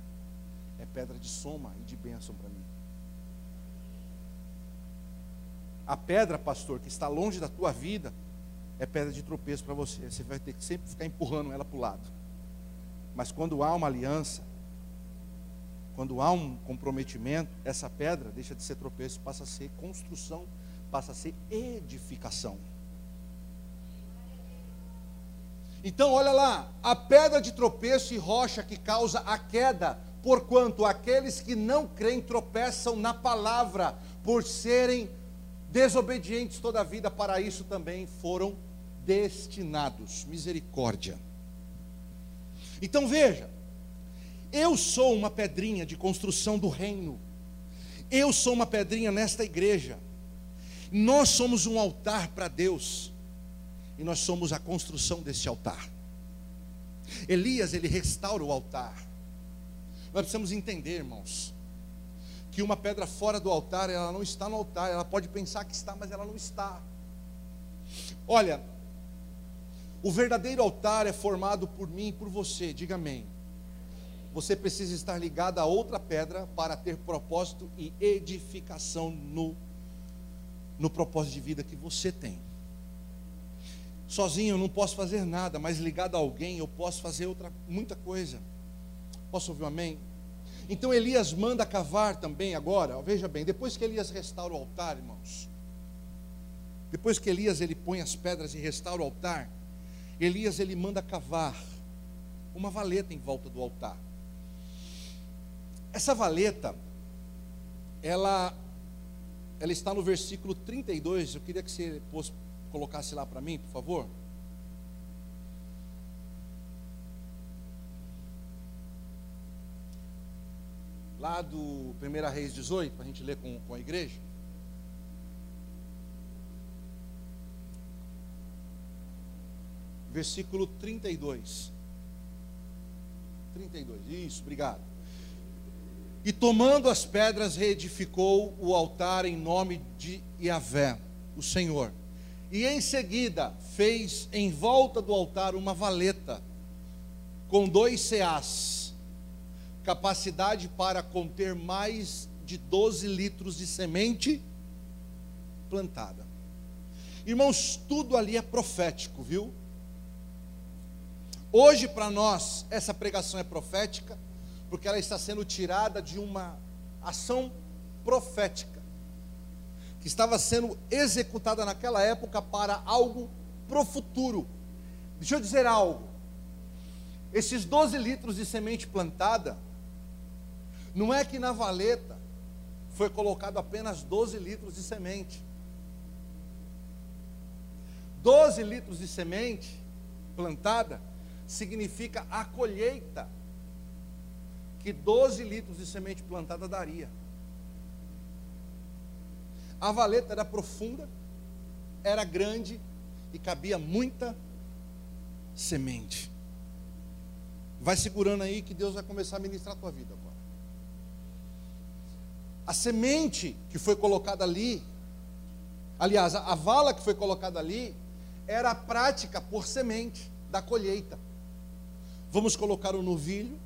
é pedra de soma e de bênção para mim. A pedra, pastor, que está longe da tua vida, é pedra de tropeço para você. Você vai ter que sempre ficar empurrando ela para o lado. Mas quando há uma aliança, quando há um comprometimento, essa pedra deixa de ser tropeço, passa a ser construção, passa a ser edificação. Então, olha lá, a pedra de tropeço e rocha que causa a queda, porquanto aqueles que não creem tropeçam na palavra, por serem desobedientes toda a vida, para isso também foram destinados. Misericórdia. Então veja, eu sou uma pedrinha de construção do reino. Eu sou uma pedrinha nesta igreja. Nós somos um altar para Deus. E nós somos a construção desse altar. Elias, ele restaura o altar. Nós precisamos entender, irmãos, que uma pedra fora do altar, ela não está no altar, ela pode pensar que está, mas ela não está. Olha, o verdadeiro altar é formado por mim e por você, diga amém. Você precisa estar ligado a outra pedra para ter propósito e edificação no, no propósito de vida que você tem. Sozinho eu não posso fazer nada, mas ligado a alguém eu posso fazer outra, muita coisa. Posso ouvir um amém? Então Elias manda cavar também agora, veja bem, depois que Elias restaura o altar, irmãos, depois que Elias ele põe as pedras e restaura o altar, Elias ele manda cavar uma valeta em volta do altar. Essa valeta, ela, ela está no versículo 32. Eu queria que você colocasse lá para mim, por favor. Lá do 1 Reis 18, para a gente ler com, com a igreja. Versículo 32. 32, isso, obrigado. E tomando as pedras, reedificou o altar em nome de Yahvé, o Senhor. E em seguida fez em volta do altar uma valeta com dois ceás, capacidade para conter mais de 12 litros de semente plantada. Irmãos, tudo ali é profético, viu? Hoje, para nós, essa pregação é profética, porque ela está sendo tirada de uma ação profética, que estava sendo executada naquela época para algo para o futuro. Deixa eu dizer algo. Esses 12 litros de semente plantada, não é que na valeta foi colocado apenas 12 litros de semente. 12 litros de semente plantada significa a colheita que 12 litros de semente plantada daria. A valeta era profunda, era grande e cabia muita semente. Vai segurando aí que Deus vai começar a ministrar a tua vida agora. A semente que foi colocada ali, aliás, a vala que foi colocada ali, era a prática por semente da colheita. Vamos colocar o novilho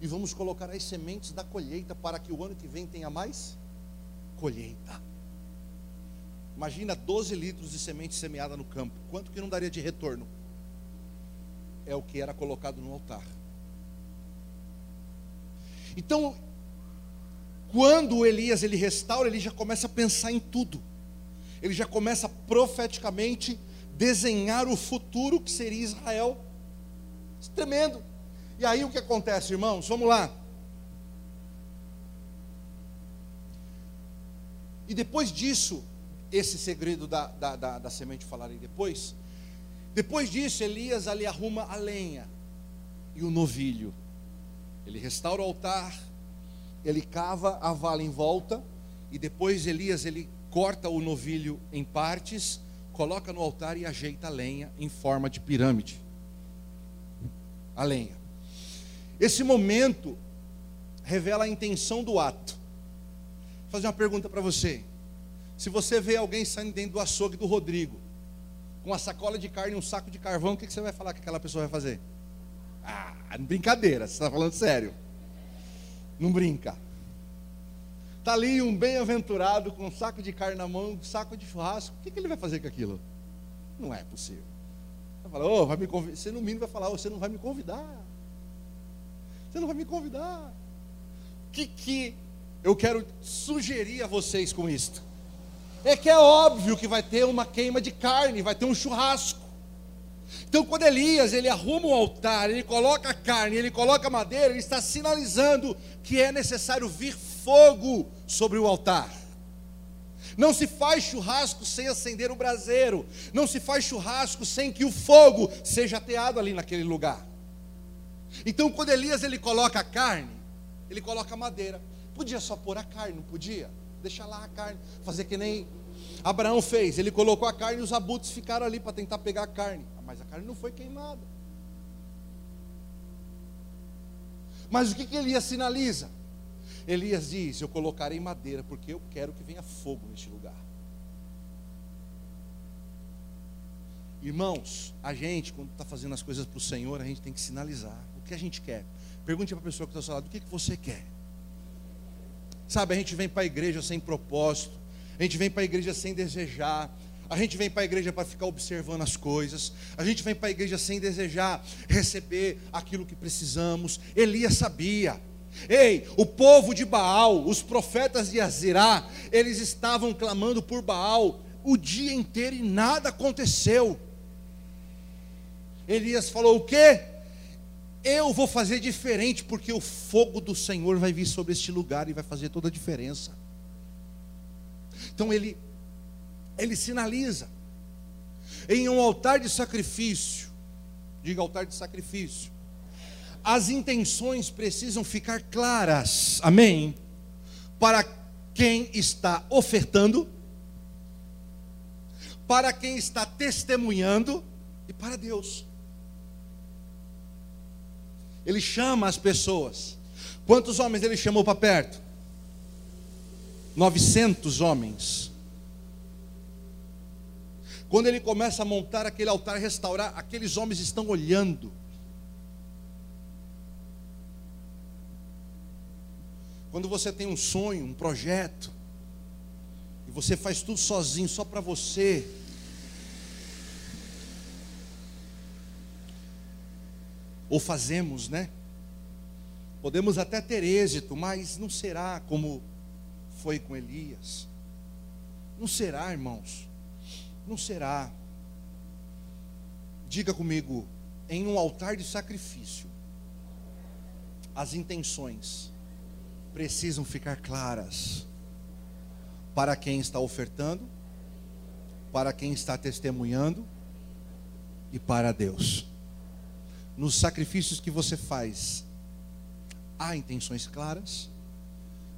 e vamos colocar as sementes da colheita para que o ano que vem tenha mais colheita. Imagina 12 litros de semente semeada no campo. Quanto que não daria de retorno? É o que era colocado no altar. Então, quando Elias ele restaura, ele já começa a pensar em tudo. Ele já começa profeticamente desenhar o futuro que seria Israel Tremendo. E aí o que acontece, irmãos? Vamos lá. E depois disso, esse segredo da, da, da, da semente falarei depois. Depois disso, Elias ali arruma a lenha e o novilho. Ele restaura o altar, ele cava a vala em volta, e depois Elias ele corta o novilho em partes, coloca no altar e ajeita a lenha em forma de pirâmide a lenha. Esse momento revela a intenção do ato. Vou fazer uma pergunta para você. Se você vê alguém saindo dentro do açougue do Rodrigo, com uma sacola de carne e um saco de carvão, o que você vai falar que aquela pessoa vai fazer? Ah, brincadeira, você está falando sério. Não brinca. Está ali um bem-aventurado com um saco de carne na mão, um saco de churrasco. O que, que ele vai fazer com aquilo? Não é possível. Vai falar, oh, vai me convidar. Você no mínimo vai falar, oh, você não vai me convidar. Você não vai me convidar. O que, que eu quero sugerir a vocês com isto? É que é óbvio que vai ter uma queima de carne, vai ter um churrasco. Então, quando Elias ele arruma um altar, ele coloca a carne, ele coloca a madeira, ele está sinalizando que é necessário vir fogo sobre o altar. Não se faz churrasco sem acender o braseiro. Não se faz churrasco sem que o fogo seja ateado ali naquele lugar. Então, quando Elias ele coloca a carne, ele coloca a madeira. Podia só pôr a carne, não podia? Deixar lá a carne, fazer que nem Abraão fez. Ele colocou a carne e os abutres ficaram ali para tentar pegar a carne. Mas a carne não foi queimada. Mas o que, que Elias sinaliza? Elias diz: Eu colocarei madeira, porque eu quero que venha fogo neste lugar. Irmãos, a gente, quando está fazendo as coisas para o Senhor, a gente tem que sinalizar o que a gente quer. Pergunte para a pessoa que está ao seu lado: o que, que você quer? Sabe, a gente vem para a igreja sem propósito, a gente vem para a igreja sem desejar, a gente vem para a igreja para ficar observando as coisas. A gente vem para a igreja sem desejar receber aquilo que precisamos. Elias sabia. Ei, o povo de Baal, os profetas de Azirá, eles estavam clamando por Baal o dia inteiro e nada aconteceu. Elias falou: O que? Eu vou fazer diferente, porque o fogo do Senhor vai vir sobre este lugar e vai fazer toda a diferença. Então ele, ele sinaliza em um altar de sacrifício, diga altar de sacrifício, as intenções precisam ficar claras, amém? Para quem está ofertando, para quem está testemunhando e para Deus. Ele chama as pessoas. Quantos homens ele chamou para perto? 900 homens. Quando ele começa a montar aquele altar, restaurar, aqueles homens estão olhando. Quando você tem um sonho, um projeto, e você faz tudo sozinho, só para você, ou fazemos, né? Podemos até ter êxito, mas não será como foi com Elias. Não será, irmãos. Não será. Diga comigo, em um altar de sacrifício, as intenções precisam ficar claras para quem está ofertando, para quem está testemunhando e para Deus. Nos sacrifícios que você faz, há intenções claras.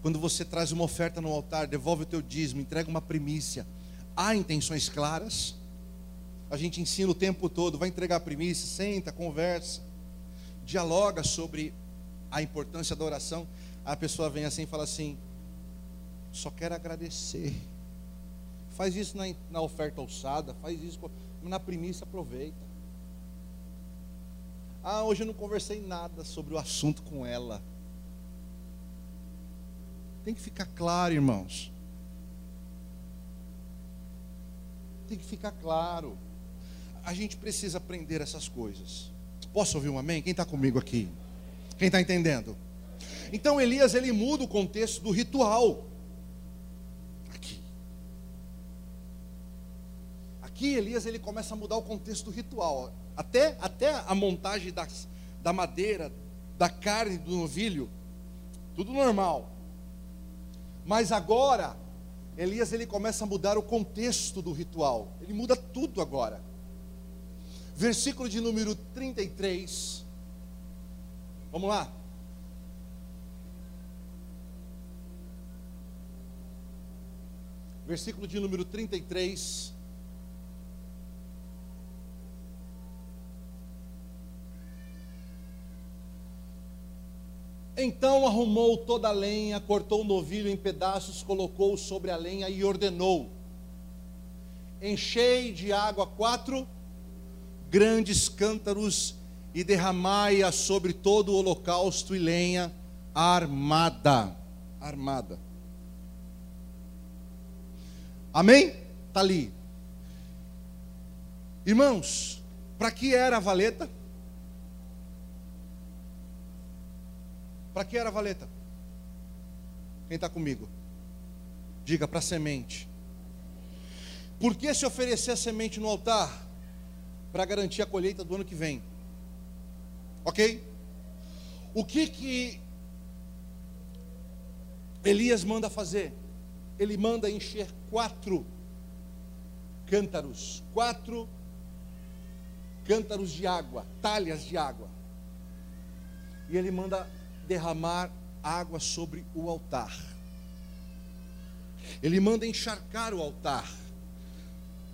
Quando você traz uma oferta no altar, devolve o teu dízimo, entrega uma primícia, há intenções claras. A gente ensina o tempo todo, vai entregar a primícia, senta, conversa, dialoga sobre a importância da oração a pessoa vem assim e fala assim: só quero agradecer. Faz isso na, na oferta alçada, faz isso na primícia, aproveita. Ah, hoje eu não conversei nada sobre o assunto com ela. Tem que ficar claro, irmãos. Tem que ficar claro. A gente precisa aprender essas coisas. Posso ouvir um amém? Quem está comigo aqui? Quem está entendendo? Então Elias ele muda o contexto do ritual. Aqui. Aqui Elias ele começa a mudar o contexto do ritual. Até, até a montagem das, da madeira, da carne do novilho, tudo normal. Mas agora, Elias ele começa a mudar o contexto do ritual. Ele muda tudo agora. Versículo de número 33. Vamos lá. Versículo de número 33. Então arrumou toda a lenha, cortou o novilho em pedaços, colocou-o sobre a lenha e ordenou: enchei de água quatro grandes cântaros e derramai-a sobre todo o holocausto e lenha armada. Armada. Amém? Está ali. Irmãos, para que era a valeta? Para que era a valeta? Quem está comigo? Diga para semente. Por que se oferecer a semente no altar? Para garantir a colheita do ano que vem. Ok? O que que Elias manda fazer? Ele manda encher quatro cântaros, quatro cântaros de água, talhas de água. E ele manda derramar água sobre o altar. Ele manda encharcar o altar.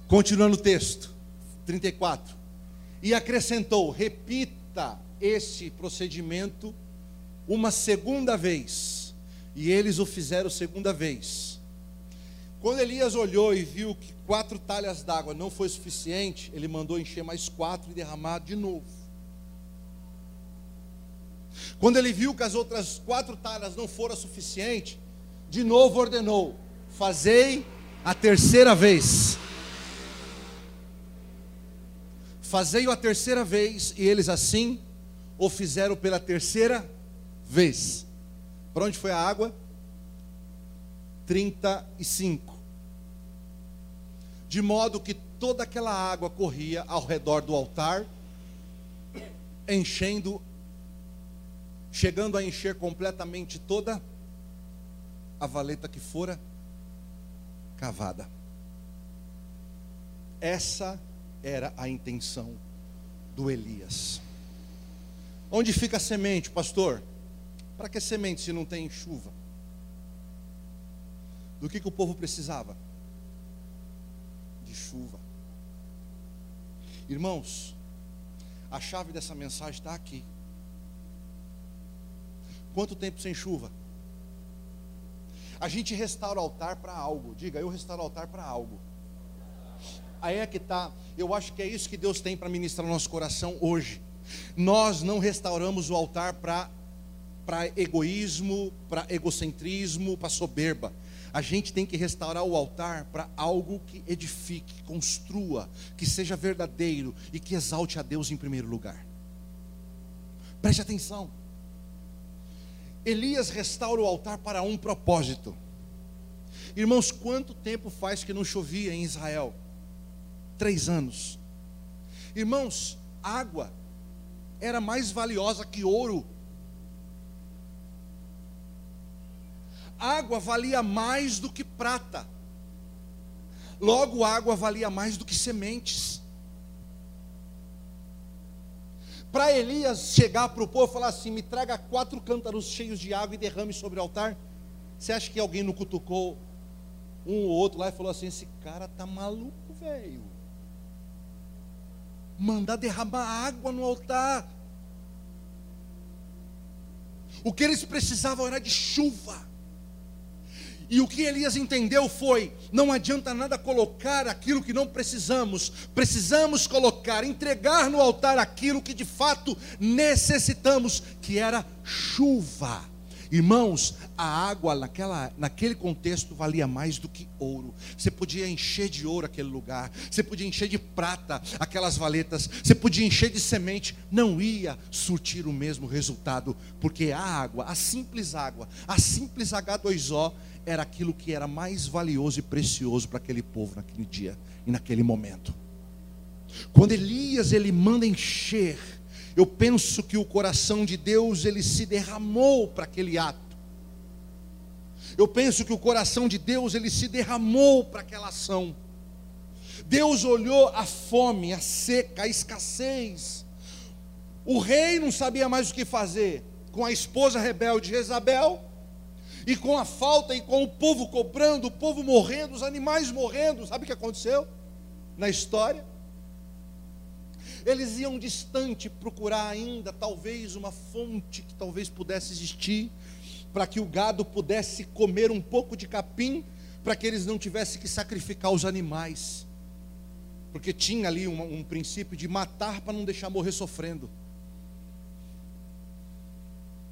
Continuando o texto, 34. E acrescentou: repita esse procedimento uma segunda vez. E eles o fizeram segunda vez. Quando Elias olhou e viu que quatro talhas d'água não foi suficiente, ele mandou encher mais quatro e derramar de novo. Quando ele viu que as outras quatro talhas não foram suficientes, de novo ordenou: Fazei a terceira vez. Fazei-o a terceira vez, e eles assim o fizeram pela terceira vez. Para onde foi a água? 35. De modo que toda aquela água corria ao redor do altar, enchendo, chegando a encher completamente toda a valeta que fora cavada. Essa era a intenção do Elias. Onde fica a semente, pastor? Para que semente se não tem chuva? Do que, que o povo precisava? De chuva. Irmãos, a chave dessa mensagem está aqui. Quanto tempo sem chuva? A gente restaura o altar para algo. Diga, eu restauro o altar para algo. Aí é que está. Eu acho que é isso que Deus tem para ministrar no nosso coração hoje. Nós não restauramos o altar para egoísmo, para egocentrismo, para soberba. A gente tem que restaurar o altar para algo que edifique, que construa, que seja verdadeiro e que exalte a Deus em primeiro lugar. Preste atenção. Elias restaura o altar para um propósito. Irmãos, quanto tempo faz que não chovia em Israel? Três anos. Irmãos, água era mais valiosa que ouro. Água valia mais do que prata. Logo, água valia mais do que sementes. para Elias chegar para o povo e falar assim: me traga quatro cântaros cheios de água e derrame sobre o altar. Você acha que alguém não cutucou um ou outro lá e falou assim: esse cara tá maluco, velho? Mandar derramar água no altar. O que eles precisavam era de chuva. E o que Elias entendeu foi: não adianta nada colocar aquilo que não precisamos, precisamos colocar, entregar no altar aquilo que de fato necessitamos, que era chuva. Irmãos, a água naquela, naquele contexto valia mais do que ouro. Você podia encher de ouro aquele lugar, você podia encher de prata aquelas valetas, você podia encher de semente, não ia surtir o mesmo resultado, porque a água, a simples água, a simples H2O, era aquilo que era mais valioso e precioso para aquele povo naquele dia e naquele momento. Quando Elias ele manda encher, eu penso que o coração de Deus ele se derramou para aquele ato. Eu penso que o coração de Deus ele se derramou para aquela ação. Deus olhou a fome, a seca, a escassez. O rei não sabia mais o que fazer com a esposa rebelde Jezabel e com a falta e com o povo cobrando, o povo morrendo, os animais morrendo, sabe o que aconteceu na história? Eles iam distante procurar ainda talvez uma fonte que talvez pudesse existir, para que o gado pudesse comer um pouco de capim, para que eles não tivessem que sacrificar os animais. Porque tinha ali um, um princípio de matar para não deixar morrer sofrendo.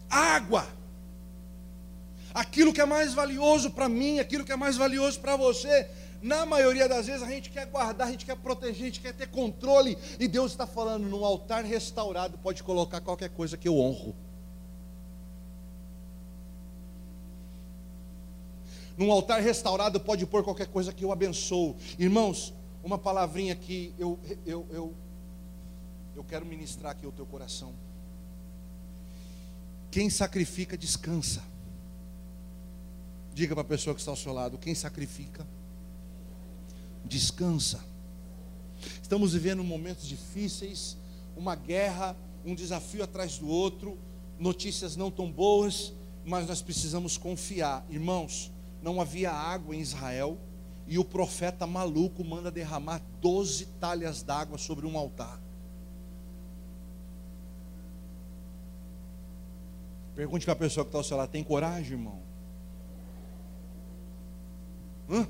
Água. Aquilo que é mais valioso para mim, aquilo que é mais valioso para você, na maioria das vezes a gente quer guardar, a gente quer proteger, a gente quer ter controle, e Deus está falando: no altar restaurado pode colocar qualquer coisa que eu honro. Num altar restaurado pode pôr qualquer coisa que eu abençoo. Irmãos, uma palavrinha que eu, eu, eu, eu quero ministrar aqui ao teu coração. Quem sacrifica, descansa. Diga para a pessoa que está ao seu lado: quem sacrifica, descansa. Estamos vivendo momentos difíceis, uma guerra, um desafio atrás do outro, notícias não tão boas, mas nós precisamos confiar. Irmãos, não havia água em Israel, e o profeta maluco manda derramar 12 talhas d'água sobre um altar. Pergunte para a pessoa que está ao seu lado: tem coragem, irmão? Hã?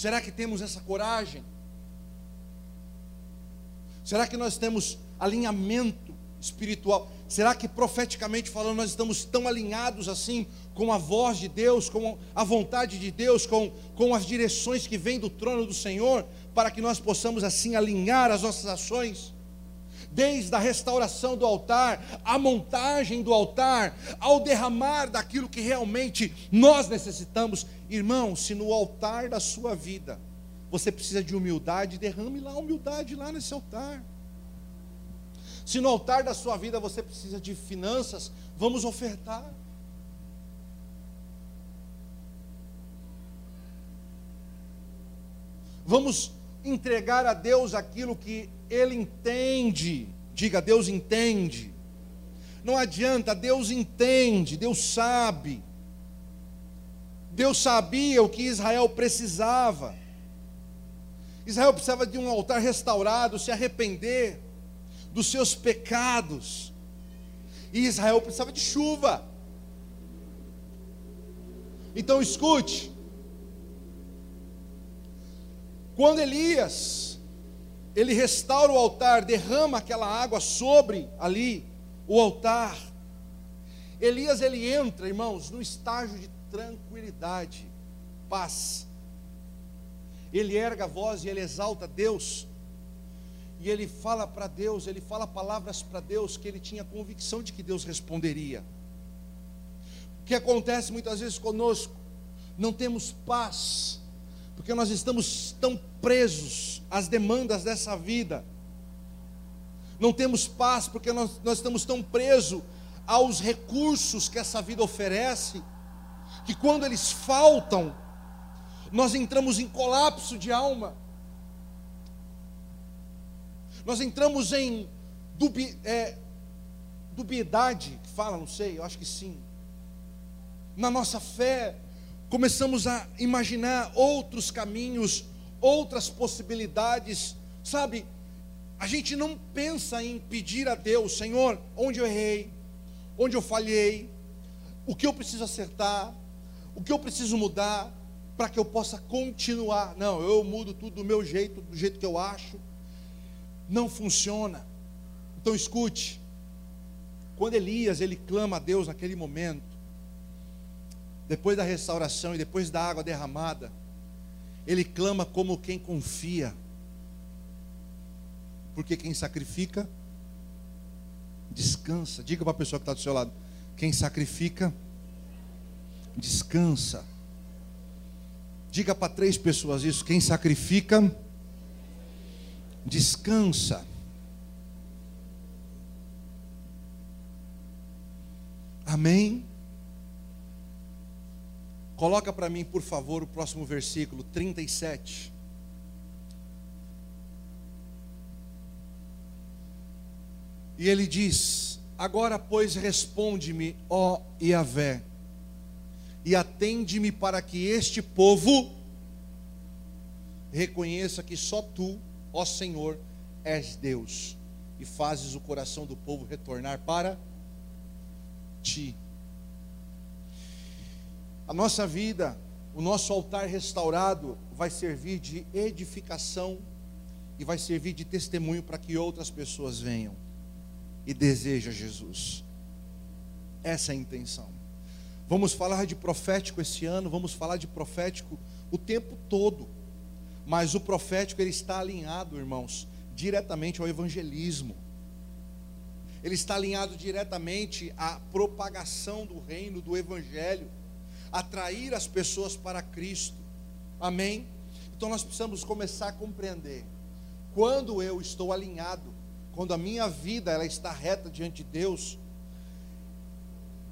Será que temos essa coragem? Será que nós temos alinhamento espiritual? Será que profeticamente falando nós estamos tão alinhados assim com a voz de Deus, com a vontade de Deus, com, com as direções que vêm do trono do Senhor, para que nós possamos assim alinhar as nossas ações? Desde a restauração do altar, a montagem do altar, ao derramar daquilo que realmente nós necessitamos. Irmão, se no altar da sua vida você precisa de humildade, derrame lá humildade lá nesse altar. Se no altar da sua vida você precisa de finanças, vamos ofertar. Vamos entregar a Deus aquilo que Ele entende. Diga, Deus entende. Não adianta, Deus entende, Deus sabe. Deus sabia o que Israel precisava. Israel precisava de um altar restaurado, se arrepender dos seus pecados. E Israel precisava de chuva. Então escute. Quando Elias ele restaura o altar, derrama aquela água sobre ali o altar. Elias ele entra, irmãos, no estágio de tranquilidade, paz. Ele erga a voz e ele exalta Deus e ele fala para Deus, ele fala palavras para Deus que ele tinha convicção de que Deus responderia. O que acontece muitas vezes conosco, não temos paz, porque nós estamos tão presos às demandas dessa vida. Não temos paz porque nós, nós estamos tão presos aos recursos que essa vida oferece, que quando eles faltam, nós entramos em colapso de alma nós entramos em dubi, é, dubiedade, que fala, não sei, eu acho que sim. Na nossa fé, começamos a imaginar outros caminhos, outras possibilidades, sabe? A gente não pensa em pedir a Deus, Senhor, onde eu errei, onde eu falhei, o que eu preciso acertar, o que eu preciso mudar, para que eu possa continuar. Não, eu mudo tudo do meu jeito, do jeito que eu acho não funciona. Então escute, quando Elias ele clama a Deus naquele momento, depois da restauração e depois da água derramada, ele clama como quem confia. Porque quem sacrifica, descansa. Diga para a pessoa que está do seu lado: quem sacrifica, descansa. Diga para três pessoas isso: quem sacrifica, descansa. Amém? Coloca para mim, por favor, o próximo versículo 37. E ele diz: Agora, pois, responde-me, ó Iavé, e atende-me para que este povo reconheça que só tu Ó Senhor, és Deus e fazes o coração do povo retornar para ti. A nossa vida, o nosso altar restaurado vai servir de edificação e vai servir de testemunho para que outras pessoas venham e desejem Jesus. Essa é a intenção. Vamos falar de profético esse ano, vamos falar de profético o tempo todo. Mas o profético ele está alinhado, irmãos, diretamente ao evangelismo. Ele está alinhado diretamente à propagação do reino, do evangelho, atrair as pessoas para Cristo. Amém? Então nós precisamos começar a compreender. Quando eu estou alinhado, quando a minha vida ela está reta diante de Deus,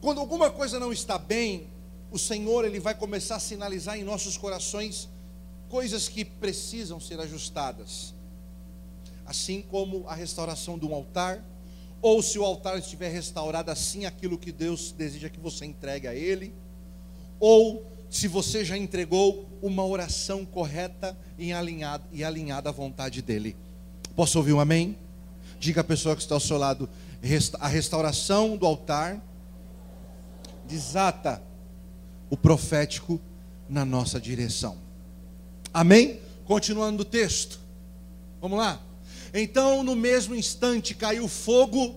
quando alguma coisa não está bem, o Senhor ele vai começar a sinalizar em nossos corações coisas que precisam ser ajustadas. Assim como a restauração de um altar, ou se o altar estiver restaurado, assim aquilo que Deus deseja que você entregue a Ele, ou se você já entregou uma oração correta e alinhada, e alinhada à vontade dEle. Posso ouvir um amém? Diga a pessoa que está ao seu lado: a restauração do altar desata o profético na nossa direção. Amém? Continuando o texto. Vamos lá. Então, no mesmo instante, caiu fogo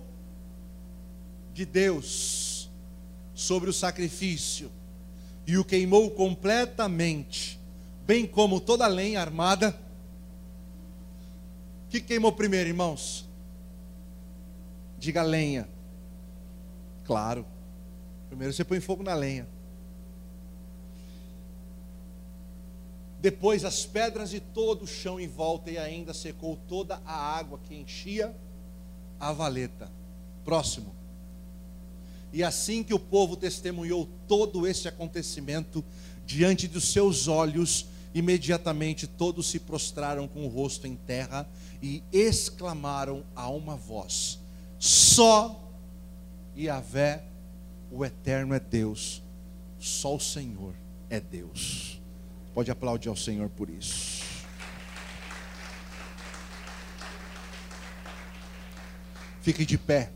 de Deus sobre o sacrifício e o queimou completamente, bem como toda a lenha armada. O que queimou primeiro, irmãos? Diga lenha. Claro. Primeiro você põe fogo na lenha. Depois as pedras e todo o chão em volta, e ainda secou toda a água que enchia a valeta. Próximo. E assim que o povo testemunhou todo esse acontecimento diante dos seus olhos, imediatamente todos se prostraram com o rosto em terra e exclamaram a uma voz: Só Yahvé, o eterno é Deus, só o Senhor é Deus. Pode aplaudir ao Senhor por isso. Fique de pé.